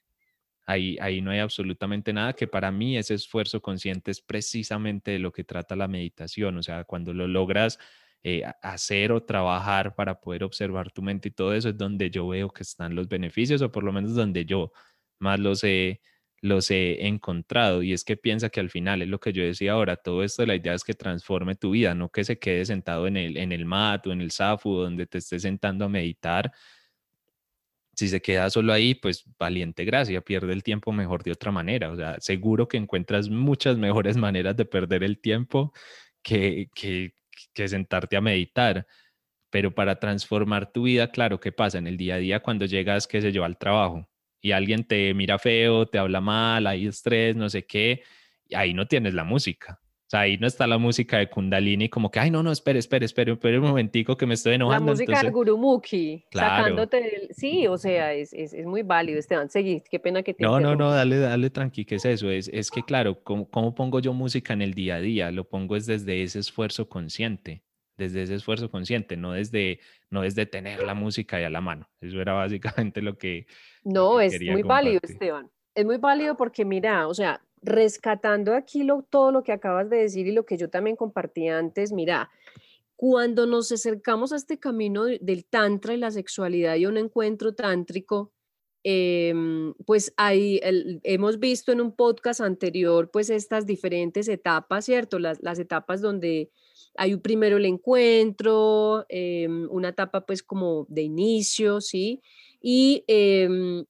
Ahí, ahí no hay absolutamente nada, que para mí ese esfuerzo consciente es precisamente de lo que trata la meditación, o sea, cuando lo logras eh, hacer o trabajar para poder observar tu mente y todo eso es donde yo veo que están los beneficios o por lo menos donde yo más los he, los he encontrado y es que piensa que al final es lo que yo decía ahora, todo esto la idea es que transforme tu vida, no que se quede sentado en el, en el mat o en el zafu donde te estés sentando a meditar, si se queda solo ahí, pues valiente gracia, pierde el tiempo mejor de otra manera. O sea, seguro que encuentras muchas mejores maneras de perder el tiempo que, que, que sentarte a meditar. Pero para transformar tu vida, claro, ¿qué pasa en el día a día cuando llegas, qué sé yo, al trabajo y alguien te mira feo, te habla mal, hay estrés, no sé qué, ahí no tienes la música sea, ahí no está la música de Kundalini como que, ay, no, no, espere, espere, espere, espere un momentico que me estoy enojando. La música de Gurumukhi, sacándote Sí, o sea, es, es, es, muy válido, Esteban. Seguí, qué pena que te No, no, no, dale, dale tranqui, ¿qué es eso? Es, es que, claro, ¿cómo, ¿cómo, pongo yo música en el día a día? Lo pongo es desde ese esfuerzo consciente, desde ese esfuerzo consciente, no desde, no desde tener la música ahí a la mano. Eso era básicamente lo que... No, es muy válido, Esteban. Es muy válido porque, mira, o sea, rescatando aquí todo lo que acabas de decir y lo que yo también compartí antes, mira, cuando nos acercamos a este camino del tantra y la sexualidad y un encuentro tántrico, em, pues ahí hemos visto en un podcast anterior pues estas diferentes etapas, ¿cierto? Las, etapas donde hay primero el encuentro, em, una etapa pues como de inicio, ¿sí? Y em,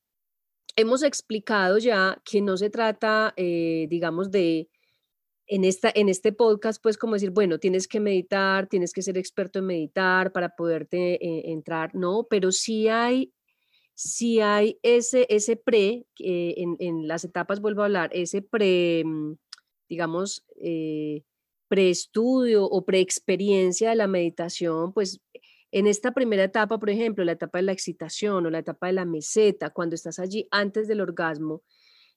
hemos explicado ya que no se trata, eh, digamos, de, en, esta, en este podcast, pues como decir, bueno, tienes que meditar, tienes que ser experto en meditar para poderte eh, entrar, no, pero sí hay, sí hay ese, ese pre, en, en, las etapas vuelvo a hablar, ese pre, mm, digamos, eh, preestudio o preexperiencia de la meditación, pues En esta primera etapa, por ejemplo, la etapa de la excitación o la etapa de la meseta, cuando estás allí antes del orgasmo,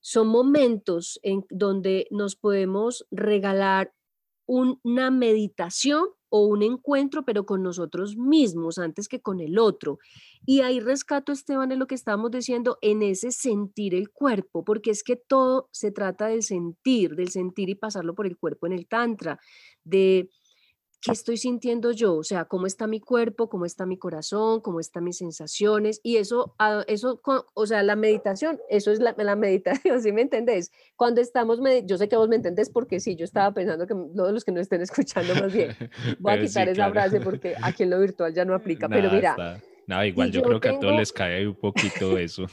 son momentos en donde nos podemos regalar una meditación o un encuentro, pero con nosotros mismos antes que con el otro. Y ahí rescato, Esteban, en lo que estábamos diciendo, en ese sentir el cuerpo, porque es que todo se trata del sentir, del sentir y pasarlo por el cuerpo en el tantra, de ¿qué estoy sintiendo yo? O sea, ¿cómo está mi cuerpo? ¿Cómo está mi corazón? ¿Cómo están mis sensaciones? Y eso, ah, eso o sea, la meditación, eso es la, meditación, ¿sí me entendés? Cuando estamos, yo sé que vos me entendés porque sí, yo estaba pensando que todos los que no estén escuchando más bien, voy a quitar esa frase porque aquí en lo virtual ya no aplica, pero mira. Nada, igual yo, creo que a todos les cae un poquito eso.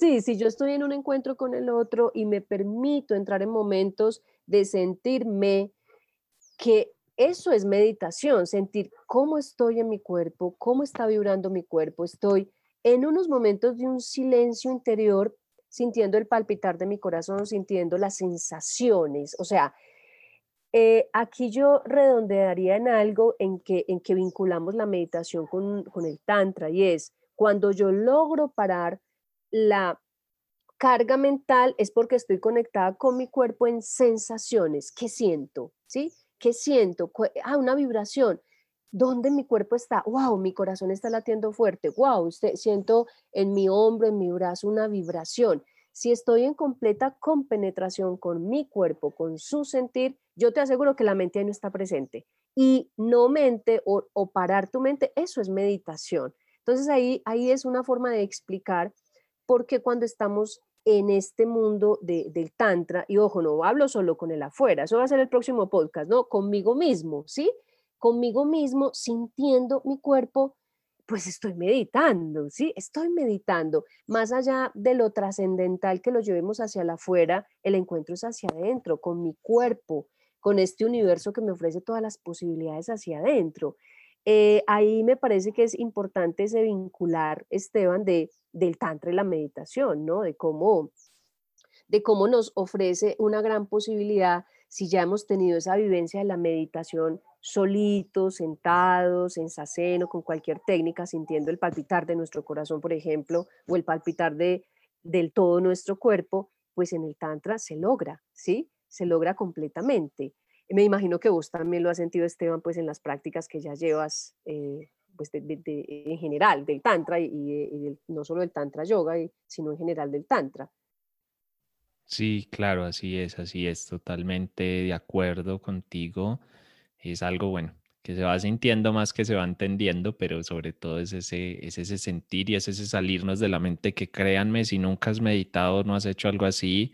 Sí, si yo estoy en un encuentro con el otro y me permito entrar en momentos de sentirme que eso es meditación, sentir cómo estoy en mi cuerpo, cómo está vibrando mi cuerpo. Estoy en unos momentos de un silencio interior, sintiendo el palpitar de mi corazón, sintiendo las sensaciones. O sea, eh, aquí yo redondearía en algo en que, en que vinculamos la meditación con, con el tantra y es cuando yo logro parar la carga mental es porque estoy conectada con mi cuerpo en sensaciones. ¿Qué siento? ¿Sí? ¿Qué siento? Ah, una vibración. ¿Dónde mi cuerpo está? ¡Wow! Mi corazón está latiendo fuerte. ¡Wow! Siento en mi hombro, en mi brazo una vibración. Si estoy en completa compenetración con mi cuerpo, con su sentir, yo te aseguro que la mente no está presente. Y no mente o, parar tu mente, eso es meditación. Entonces ahí, ahí es una forma de explicar por qué cuando estamos en este mundo del tantra, y ojo, no hablo solo con el afuera, eso va a ser el próximo podcast, ¿no? Conmigo mismo, ¿sí? Conmigo mismo, sintiendo mi cuerpo, pues estoy meditando, ¿sí? Estoy meditando. Más allá de lo trascendental que lo llevemos hacia el afuera, el encuentro es hacia adentro, con mi cuerpo, con este universo que me ofrece todas las posibilidades hacia adentro. Eh, ahí me parece que es importante ese vincular, Esteban, de, del tantra y la meditación, ¿no? De cómo, de cómo nos ofrece una gran posibilidad si ya hemos tenido esa vivencia de la meditación solitos, sentados, en saceno, con cualquier técnica, sintiendo el palpitar de nuestro corazón, por ejemplo, o el palpitar de, del todo nuestro cuerpo, pues en el tantra se logra, ¿sí? Se logra completamente. Me imagino que vos también lo has sentido, Esteban, pues en las prácticas que ya llevas, eh, pues en general del Tantra y, no solo del Tantra Yoga, sino en general del Tantra. Sí, claro, así es, así es, totalmente de acuerdo contigo. Es algo bueno, que se va sintiendo más que se va entendiendo, pero sobre todo es ese, es ese sentir y es ese salirnos de la mente que créanme, si nunca has meditado, no has hecho algo así,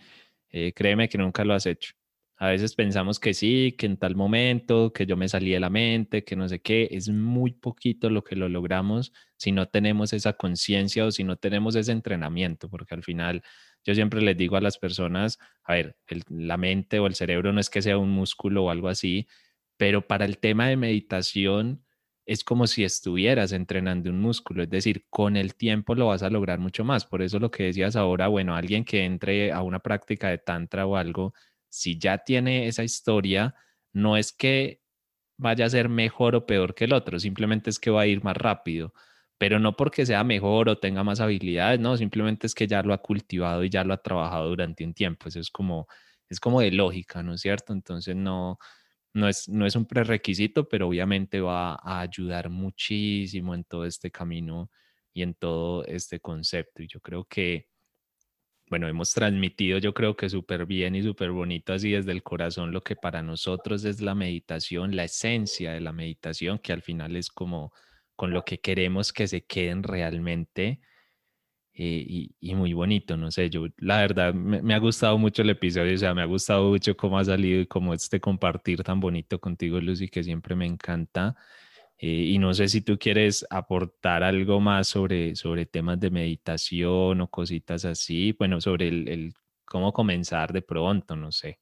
eh, créeme que nunca lo has hecho. A veces pensamos que sí, que en tal momento, que yo me salí de la mente, que no sé qué, es muy poquito lo que lo logramos si no tenemos esa conciencia o si no tenemos ese entrenamiento, porque al final yo siempre les digo a las personas, a ver, la mente o el cerebro no es que sea un músculo o algo así, pero para el tema de meditación es como si estuvieras entrenando un músculo, es decir, con el tiempo lo vas a lograr mucho más. Por eso lo que decías ahora, bueno, alguien que entre a una práctica de tantra o algo, si ya tiene esa historia, no es que vaya a ser mejor o peor que el otro, simplemente es que va a ir más rápido, pero no porque sea mejor o tenga más habilidades, no, simplemente es que ya lo ha cultivado y ya lo ha trabajado durante un tiempo, eso es como, es como de lógica, ¿no es cierto? Entonces no, no, es, no es un prerequisito, pero obviamente va a ayudar muchísimo en todo este camino y en todo este concepto. Y yo creo que bueno, hemos transmitido yo creo que súper bien y súper bonito así desde el corazón lo que para nosotros es la meditación, la esencia de la meditación, que al final es como con lo que queremos que se queden realmente. Eh, y, muy bonito, no sé, yo la verdad me, ha gustado mucho el episodio, o sea, me ha gustado mucho cómo ha salido y cómo este compartir tan bonito contigo, Lucy, que siempre me encanta. Eh, y no sé si tú quieres aportar algo más sobre, sobre temas de meditación o cositas así, bueno, sobre el, cómo comenzar de pronto, no sé.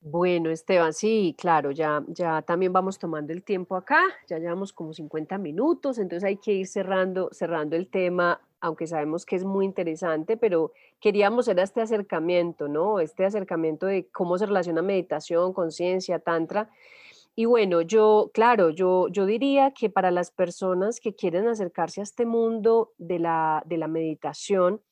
Bueno, Esteban, sí, claro, ya, ya también vamos tomando el tiempo acá, ya llevamos como 50 minutos, entonces hay que ir cerrando, cerrando el tema, aunque sabemos que es muy interesante, pero queríamos hacer este acercamiento, ¿no? Este acercamiento de cómo se relaciona meditación, conciencia, tantra, Y bueno, yo, claro, yo, yo diría que para las personas que quieren acercarse a este mundo de la, de la meditación,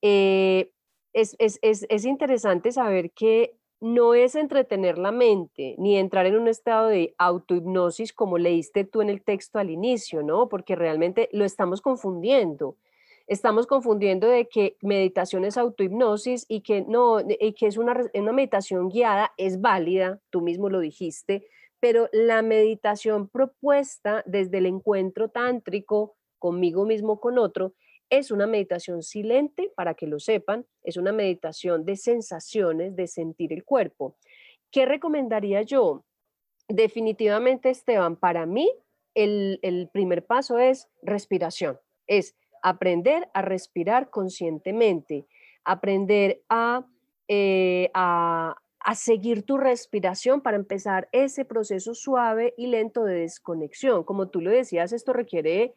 eh, es, es, es, es interesante saber que no es entretener la mente ni entrar en un estado de autohipnosis como leíste tú en el texto al inicio, ¿no? Porque realmente lo estamos confundiendo. Estamos confundiendo de que meditación es autohipnosis y que no, y que es una, una meditación guiada, es válida, tú mismo lo dijiste, pero la meditación propuesta desde el encuentro tántrico conmigo mismo, con otro, es una meditación silente, para que lo sepan, es una meditación de sensaciones, de sentir el cuerpo. ¿Qué recomendaría yo? Definitivamente, Esteban, para mí el, primer paso es respiración, es aprender a respirar conscientemente, aprender a, eh, a, a seguir tu respiración para empezar ese proceso suave y lento de desconexión. Como tú lo decías, esto requiere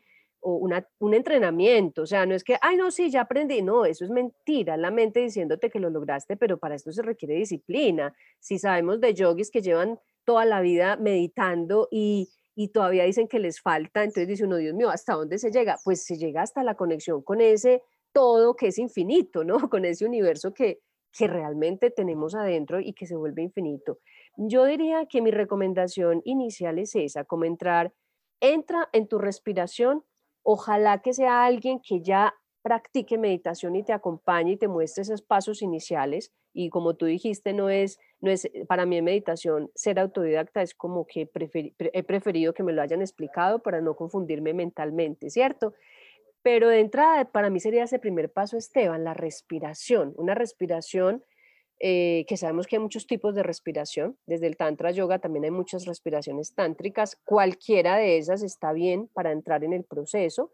o un entrenamiento, o sea, no es que, ay, no, sí, ya aprendí, no, eso es mentira, la mente diciéndote que lo lograste, pero para esto se requiere disciplina. Si sabemos de yogis que llevan toda la vida meditando y, y todavía dicen que les falta, entonces dice uno, Dios mío, ¿hasta dónde se llega? Pues se llega hasta la conexión con ese todo que es infinito, ¿no? Con ese universo que, que realmente tenemos adentro y que se vuelve infinito. Yo diría que mi recomendación inicial es esa, como entrar, entra en tu respiración, Ojalá que sea alguien que ya practique meditación y te acompañe y te muestre esos pasos iniciales. Y como tú dijiste, no es, no es para mí meditación ser autodidacta, es como que he preferido que me lo hayan explicado para no confundirme mentalmente, ¿cierto? Pero de entrada, para mí sería ese primer paso, Esteban, la respiración, una respiración eh, que sabemos que hay muchos tipos de respiración. Desde el Tantra Yoga también hay muchas respiraciones tántricas. Cualquiera de esas está bien para entrar en el proceso.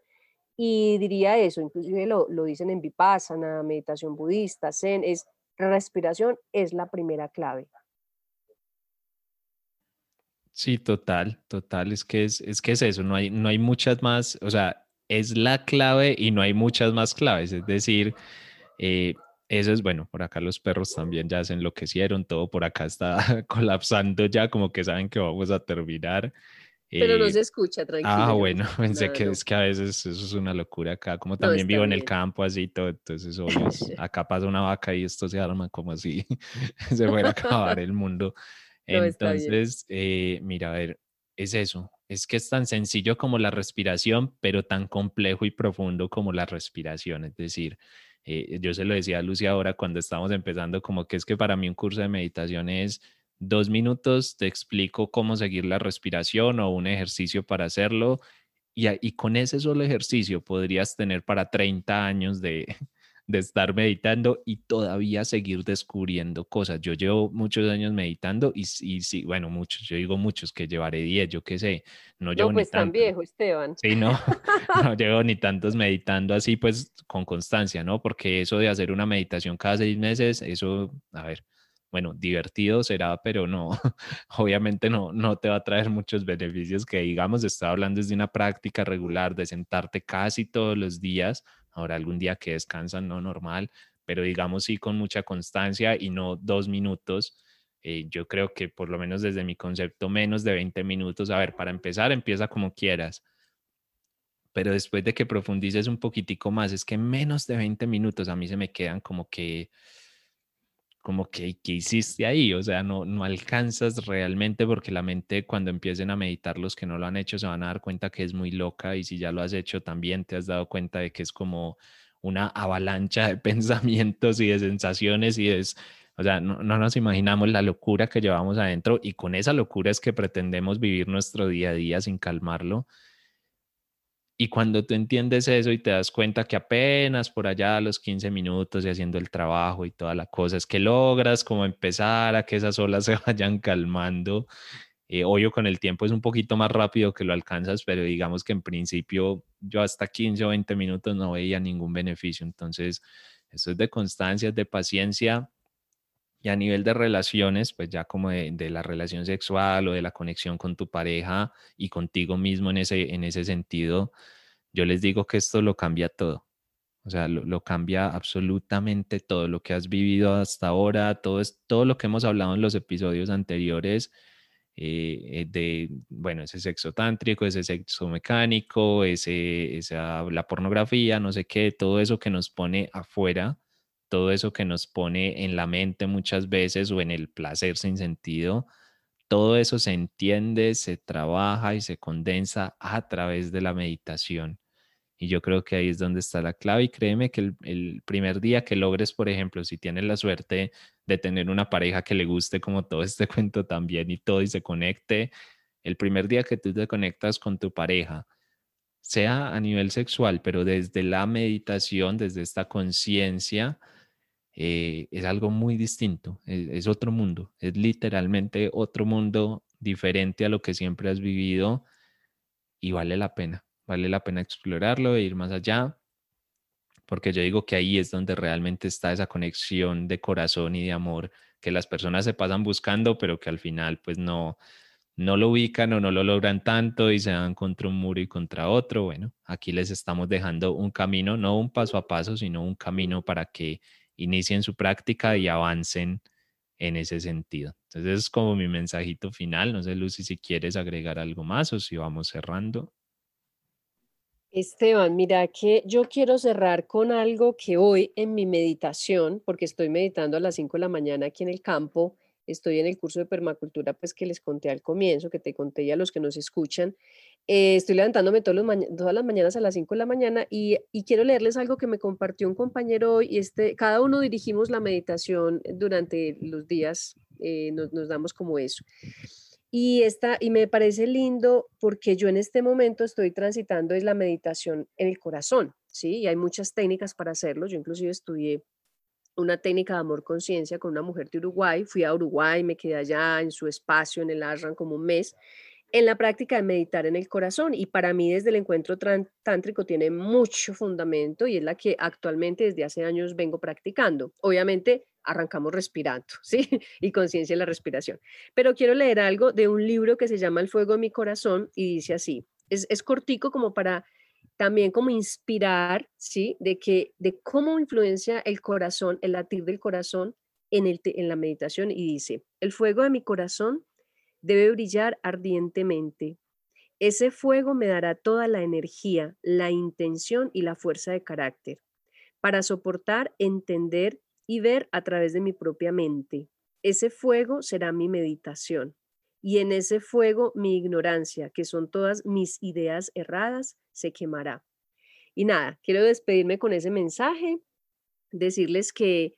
Y diría eso, inclusive lo, lo dicen en Vipassana, meditación budista, Zen, es respiración es la primera clave. Sí, total, total. Es que es, es que es eso, no hay, no hay muchas más, o sea, es la clave y no hay muchas más claves. Es decir, eh, eso es bueno, por acá los perros también ya se enloquecieron, todo por acá está colapsando ya, como que saben que vamos a terminar. Pero no eh, se escucha, tranquilo. Ah, bueno, pensé que es que a veces eso es una locura acá, como también vivo en el campo así todo, entonces acá pasa una vaca y esto se arma como si se fuera a acabar el mundo. entonces, eh, mira, a ver, es eso, es que es tan sencillo como la respiración, pero tan complejo y profundo como la respiración, es decir, eh, yo se lo decía a Lucy ahora cuando estábamos empezando, como que es que para mí un curso de meditación es dos minutos, te explico cómo seguir la respiración o un ejercicio para hacerlo. Y, y con ese solo ejercicio podrías tener para 30 años de, de estar meditando y todavía seguir descubriendo cosas. Yo llevo muchos años meditando y, y sí, bueno, muchos, yo digo muchos que llevaré 10, yo qué sé. No, llevo pues ni tan viejo, Esteban. Sí, no, no llevo ni tantos meditando así, pues con constancia, ¿no? Porque eso de hacer una meditación cada seis meses, eso, a ver, bueno, divertido será, pero no, obviamente no, no te va a traer muchos beneficios que digamos, estaba hablando desde una práctica regular de sentarte casi todos los días Ahora algún día que descansan, no normal, pero digamos sí con mucha constancia y no dos minutos. Eh, yo creo que por lo menos desde mi concepto, menos de 20 minutos. A ver, para empezar, empieza como quieras. Pero después de que profundices un poquitico más, es que menos de 20 minutos a mí se me quedan como que, como que, ¿qué hiciste ahí? O sea, no, no alcanzas realmente porque la mente cuando empiecen a meditar los que no lo han hecho se van a dar cuenta que es muy loca y si ya lo has hecho también te has dado cuenta de que es como una avalancha de pensamientos y de sensaciones y es, o sea, no, no nos imaginamos la locura que llevamos adentro y con esa locura es que pretendemos vivir nuestro día a día sin calmarlo y cuando tú entiendes eso y te das cuenta que apenas por allá los 15 minutos y haciendo el trabajo y toda la cosa, es que logras como empezar a que esas olas se vayan calmando. Eh, obvio, con el tiempo es un poquito más rápido que lo alcanzas, pero digamos que en principio yo hasta 15 o 20 minutos no veía ningún beneficio. Entonces, eso es de constancia, de paciencia y a nivel de relaciones, pues ya como de, la relación sexual o de la conexión con tu pareja y contigo mismo en ese, en ese sentido, yo les digo que esto lo cambia todo. O sea, lo, lo, cambia absolutamente todo lo que has vivido hasta ahora, todo, es, todo lo que hemos hablado en los episodios anteriores, eh, de, bueno, ese sexo tántrico, ese sexo mecánico, ese, esa, la pornografía, no sé qué, todo eso que nos pone afuera, todo eso que nos pone en la mente muchas veces o en el placer sin sentido, todo eso se entiende, se trabaja y se condensa a través de la meditación. Y yo creo que ahí es donde está la clave. Y créeme que el, primer día que logres, por ejemplo, si tienes la suerte de tener una pareja que le guste como todo este cuento también y todo y se conecte, el primer día que tú te conectas con tu pareja, sea a nivel sexual, pero desde la meditación, desde esta conciencia, eh, es algo muy distinto, es, es otro mundo, es literalmente otro mundo diferente a lo que siempre has vivido y vale la pena vale la pena explorarlo e ir más allá, porque yo digo que ahí es donde realmente está esa conexión de corazón y de amor que las personas se pasan buscando, pero que al final pues no, no lo ubican o no lo logran tanto y se dan contra un muro y contra otro. Bueno, aquí les estamos dejando un camino, no un paso a paso, sino un camino para que inicien su práctica y avancen en ese sentido. Entonces es como mi mensajito final. No sé, Lucy, si quieres agregar algo más o si vamos cerrando. Esteban, mira que yo quiero cerrar con algo que hoy en mi meditación, porque estoy meditando a las 5 de la mañana aquí en el campo, estoy en el curso de permacultura, pues que les conté al comienzo, que te conté a los que nos escuchan, eh, estoy levantándome todos los todas las mañanas a las 5 de la mañana y, quiero leerles algo que me compartió un compañero hoy, y este, cada uno dirigimos la meditación durante los días, eh, nos, nos damos como eso. Y, esta, y me parece lindo porque yo en este momento estoy transitando es la meditación en el corazón, ¿sí? Y hay muchas técnicas para hacerlo. Yo inclusive estudié una técnica de amor-conciencia con una mujer de Uruguay. Fui a Uruguay, me quedé allá en su espacio, en el Ashram, como un mes en la práctica de meditar en el corazón. Y para mí desde el encuentro tántrico tiene mucho fundamento y es la que actualmente desde hace años vengo practicando. Obviamente arrancamos respirando, ¿sí? Y conciencia de la respiración. Pero quiero leer algo de un libro que se llama El fuego de mi corazón y dice así, es, es cortico como para también como inspirar, ¿sí? De, que, de cómo influencia el corazón, el latir del corazón en, el, en la meditación y dice, el fuego de mi corazón debe brillar ardientemente. Ese fuego me dará toda la energía, la intención y la fuerza de carácter para soportar, entender y ver a través de mi propia mente. Ese fuego será mi meditación y en ese fuego mi ignorancia, que son todas mis ideas erradas, se quemará. Y nada, quiero despedirme con ese mensaje, decirles que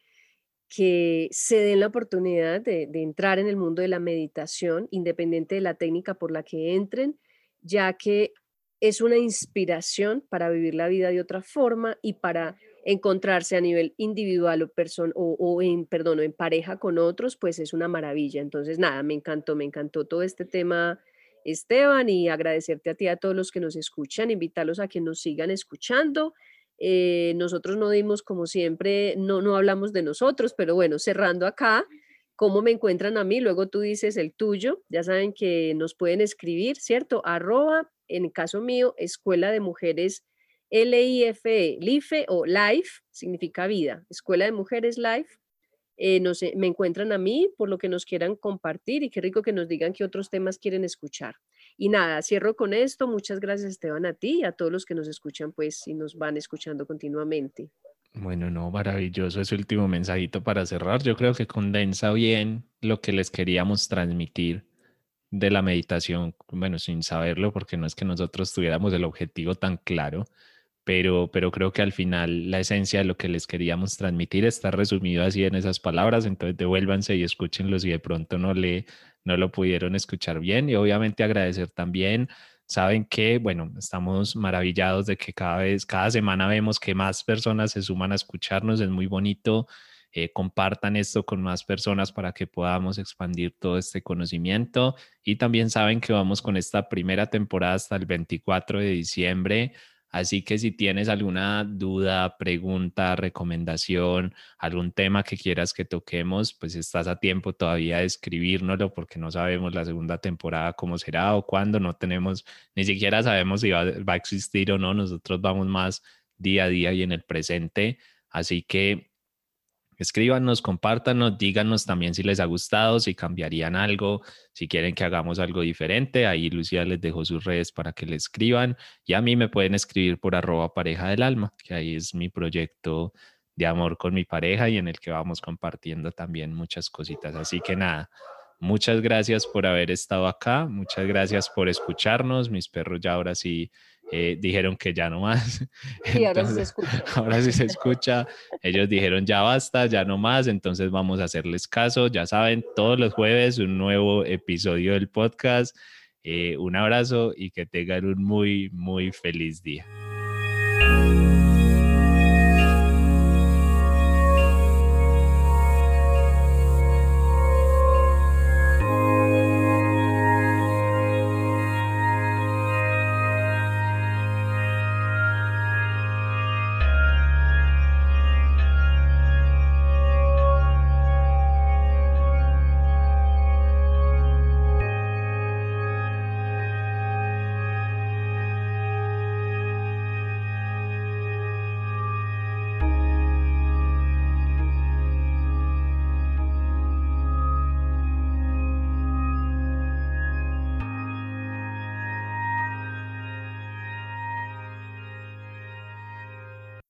que se den la oportunidad de, entrar en el mundo de la meditación, independiente de la técnica por la que entren, ya que es una inspiración para vivir la vida de otra forma y para encontrarse a nivel individual o, o, o en, perdón, en pareja con otros, pues es una maravilla. Entonces, nada, me encantó, me encantó todo este tema, Esteban, y agradecerte a ti, a todos los que nos escuchan, invitarlos a que nos sigan escuchando eh, nosotros no dimos, como siempre, no, no hablamos de nosotros, pero bueno, cerrando acá, ¿cómo me encuentran a mí? Luego tú dices el tuyo, ya saben que nos pueden escribir, ¿cierto? Arroba, en el caso mío, Escuela de Mujeres L-I-F-E, LIFE o LIFE, significa vida, Escuela de Mujeres LIFE. Eh, me encuentran a mí por lo que nos quieran compartir y qué rico que nos digan qué otros temas quieren escuchar. Y nada, cierro con esto. Muchas gracias Esteban a ti y a todos los que nos escuchan pues y nos van escuchando continuamente. Bueno, no, maravilloso ese último mensajito para cerrar. Yo creo que condensa bien lo que les queríamos transmitir de la meditación, bueno, sin saberlo, porque no es que nosotros tuviéramos el objetivo tan claro, pero, pero creo que al final la esencia de lo que les queríamos transmitir está resumido así en esas palabras, entonces devuélvanse y escúchenlo si de pronto no, le, no lo pudieron escuchar bien y obviamente agradecer también. Saben que, bueno, estamos maravillados de que cada vez, cada semana vemos que más personas se suman a escucharnos, es muy bonito. Eh, compartan esto con más personas para que podamos expandir todo este conocimiento. Y también saben que vamos con esta primera temporada hasta el 24 de diciembre. Así que si tienes alguna duda, pregunta, recomendación, algún tema que quieras que toquemos, pues estás a tiempo todavía de escribírnoslo porque no sabemos la segunda temporada cómo será o cuándo, no tenemos, ni siquiera sabemos si va, a existir o no, nosotros vamos más día a día y en el presente. Así que escríbanos, compártanos, díganos también si les ha gustado, si cambiarían algo, si quieren que hagamos algo diferente. Ahí Lucía les dejó sus redes para que le escriban y a mí me pueden escribir por arroba pareja del alma, que ahí es mi proyecto de amor con mi pareja y en el que vamos compartiendo también muchas cositas. Así que nada, muchas gracias por haber estado acá, muchas gracias por escucharnos. Mis perros ya ahora sí eh, dijeron que ya no más. Y ahora sí se escucha. Ahora sí se escucha. Ellos dijeron ya basta, ya no más, entonces vamos a hacerles caso. Ya saben, todos los jueves un nuevo episodio del podcast. Eh, un abrazo y que tengan un muy, muy feliz día.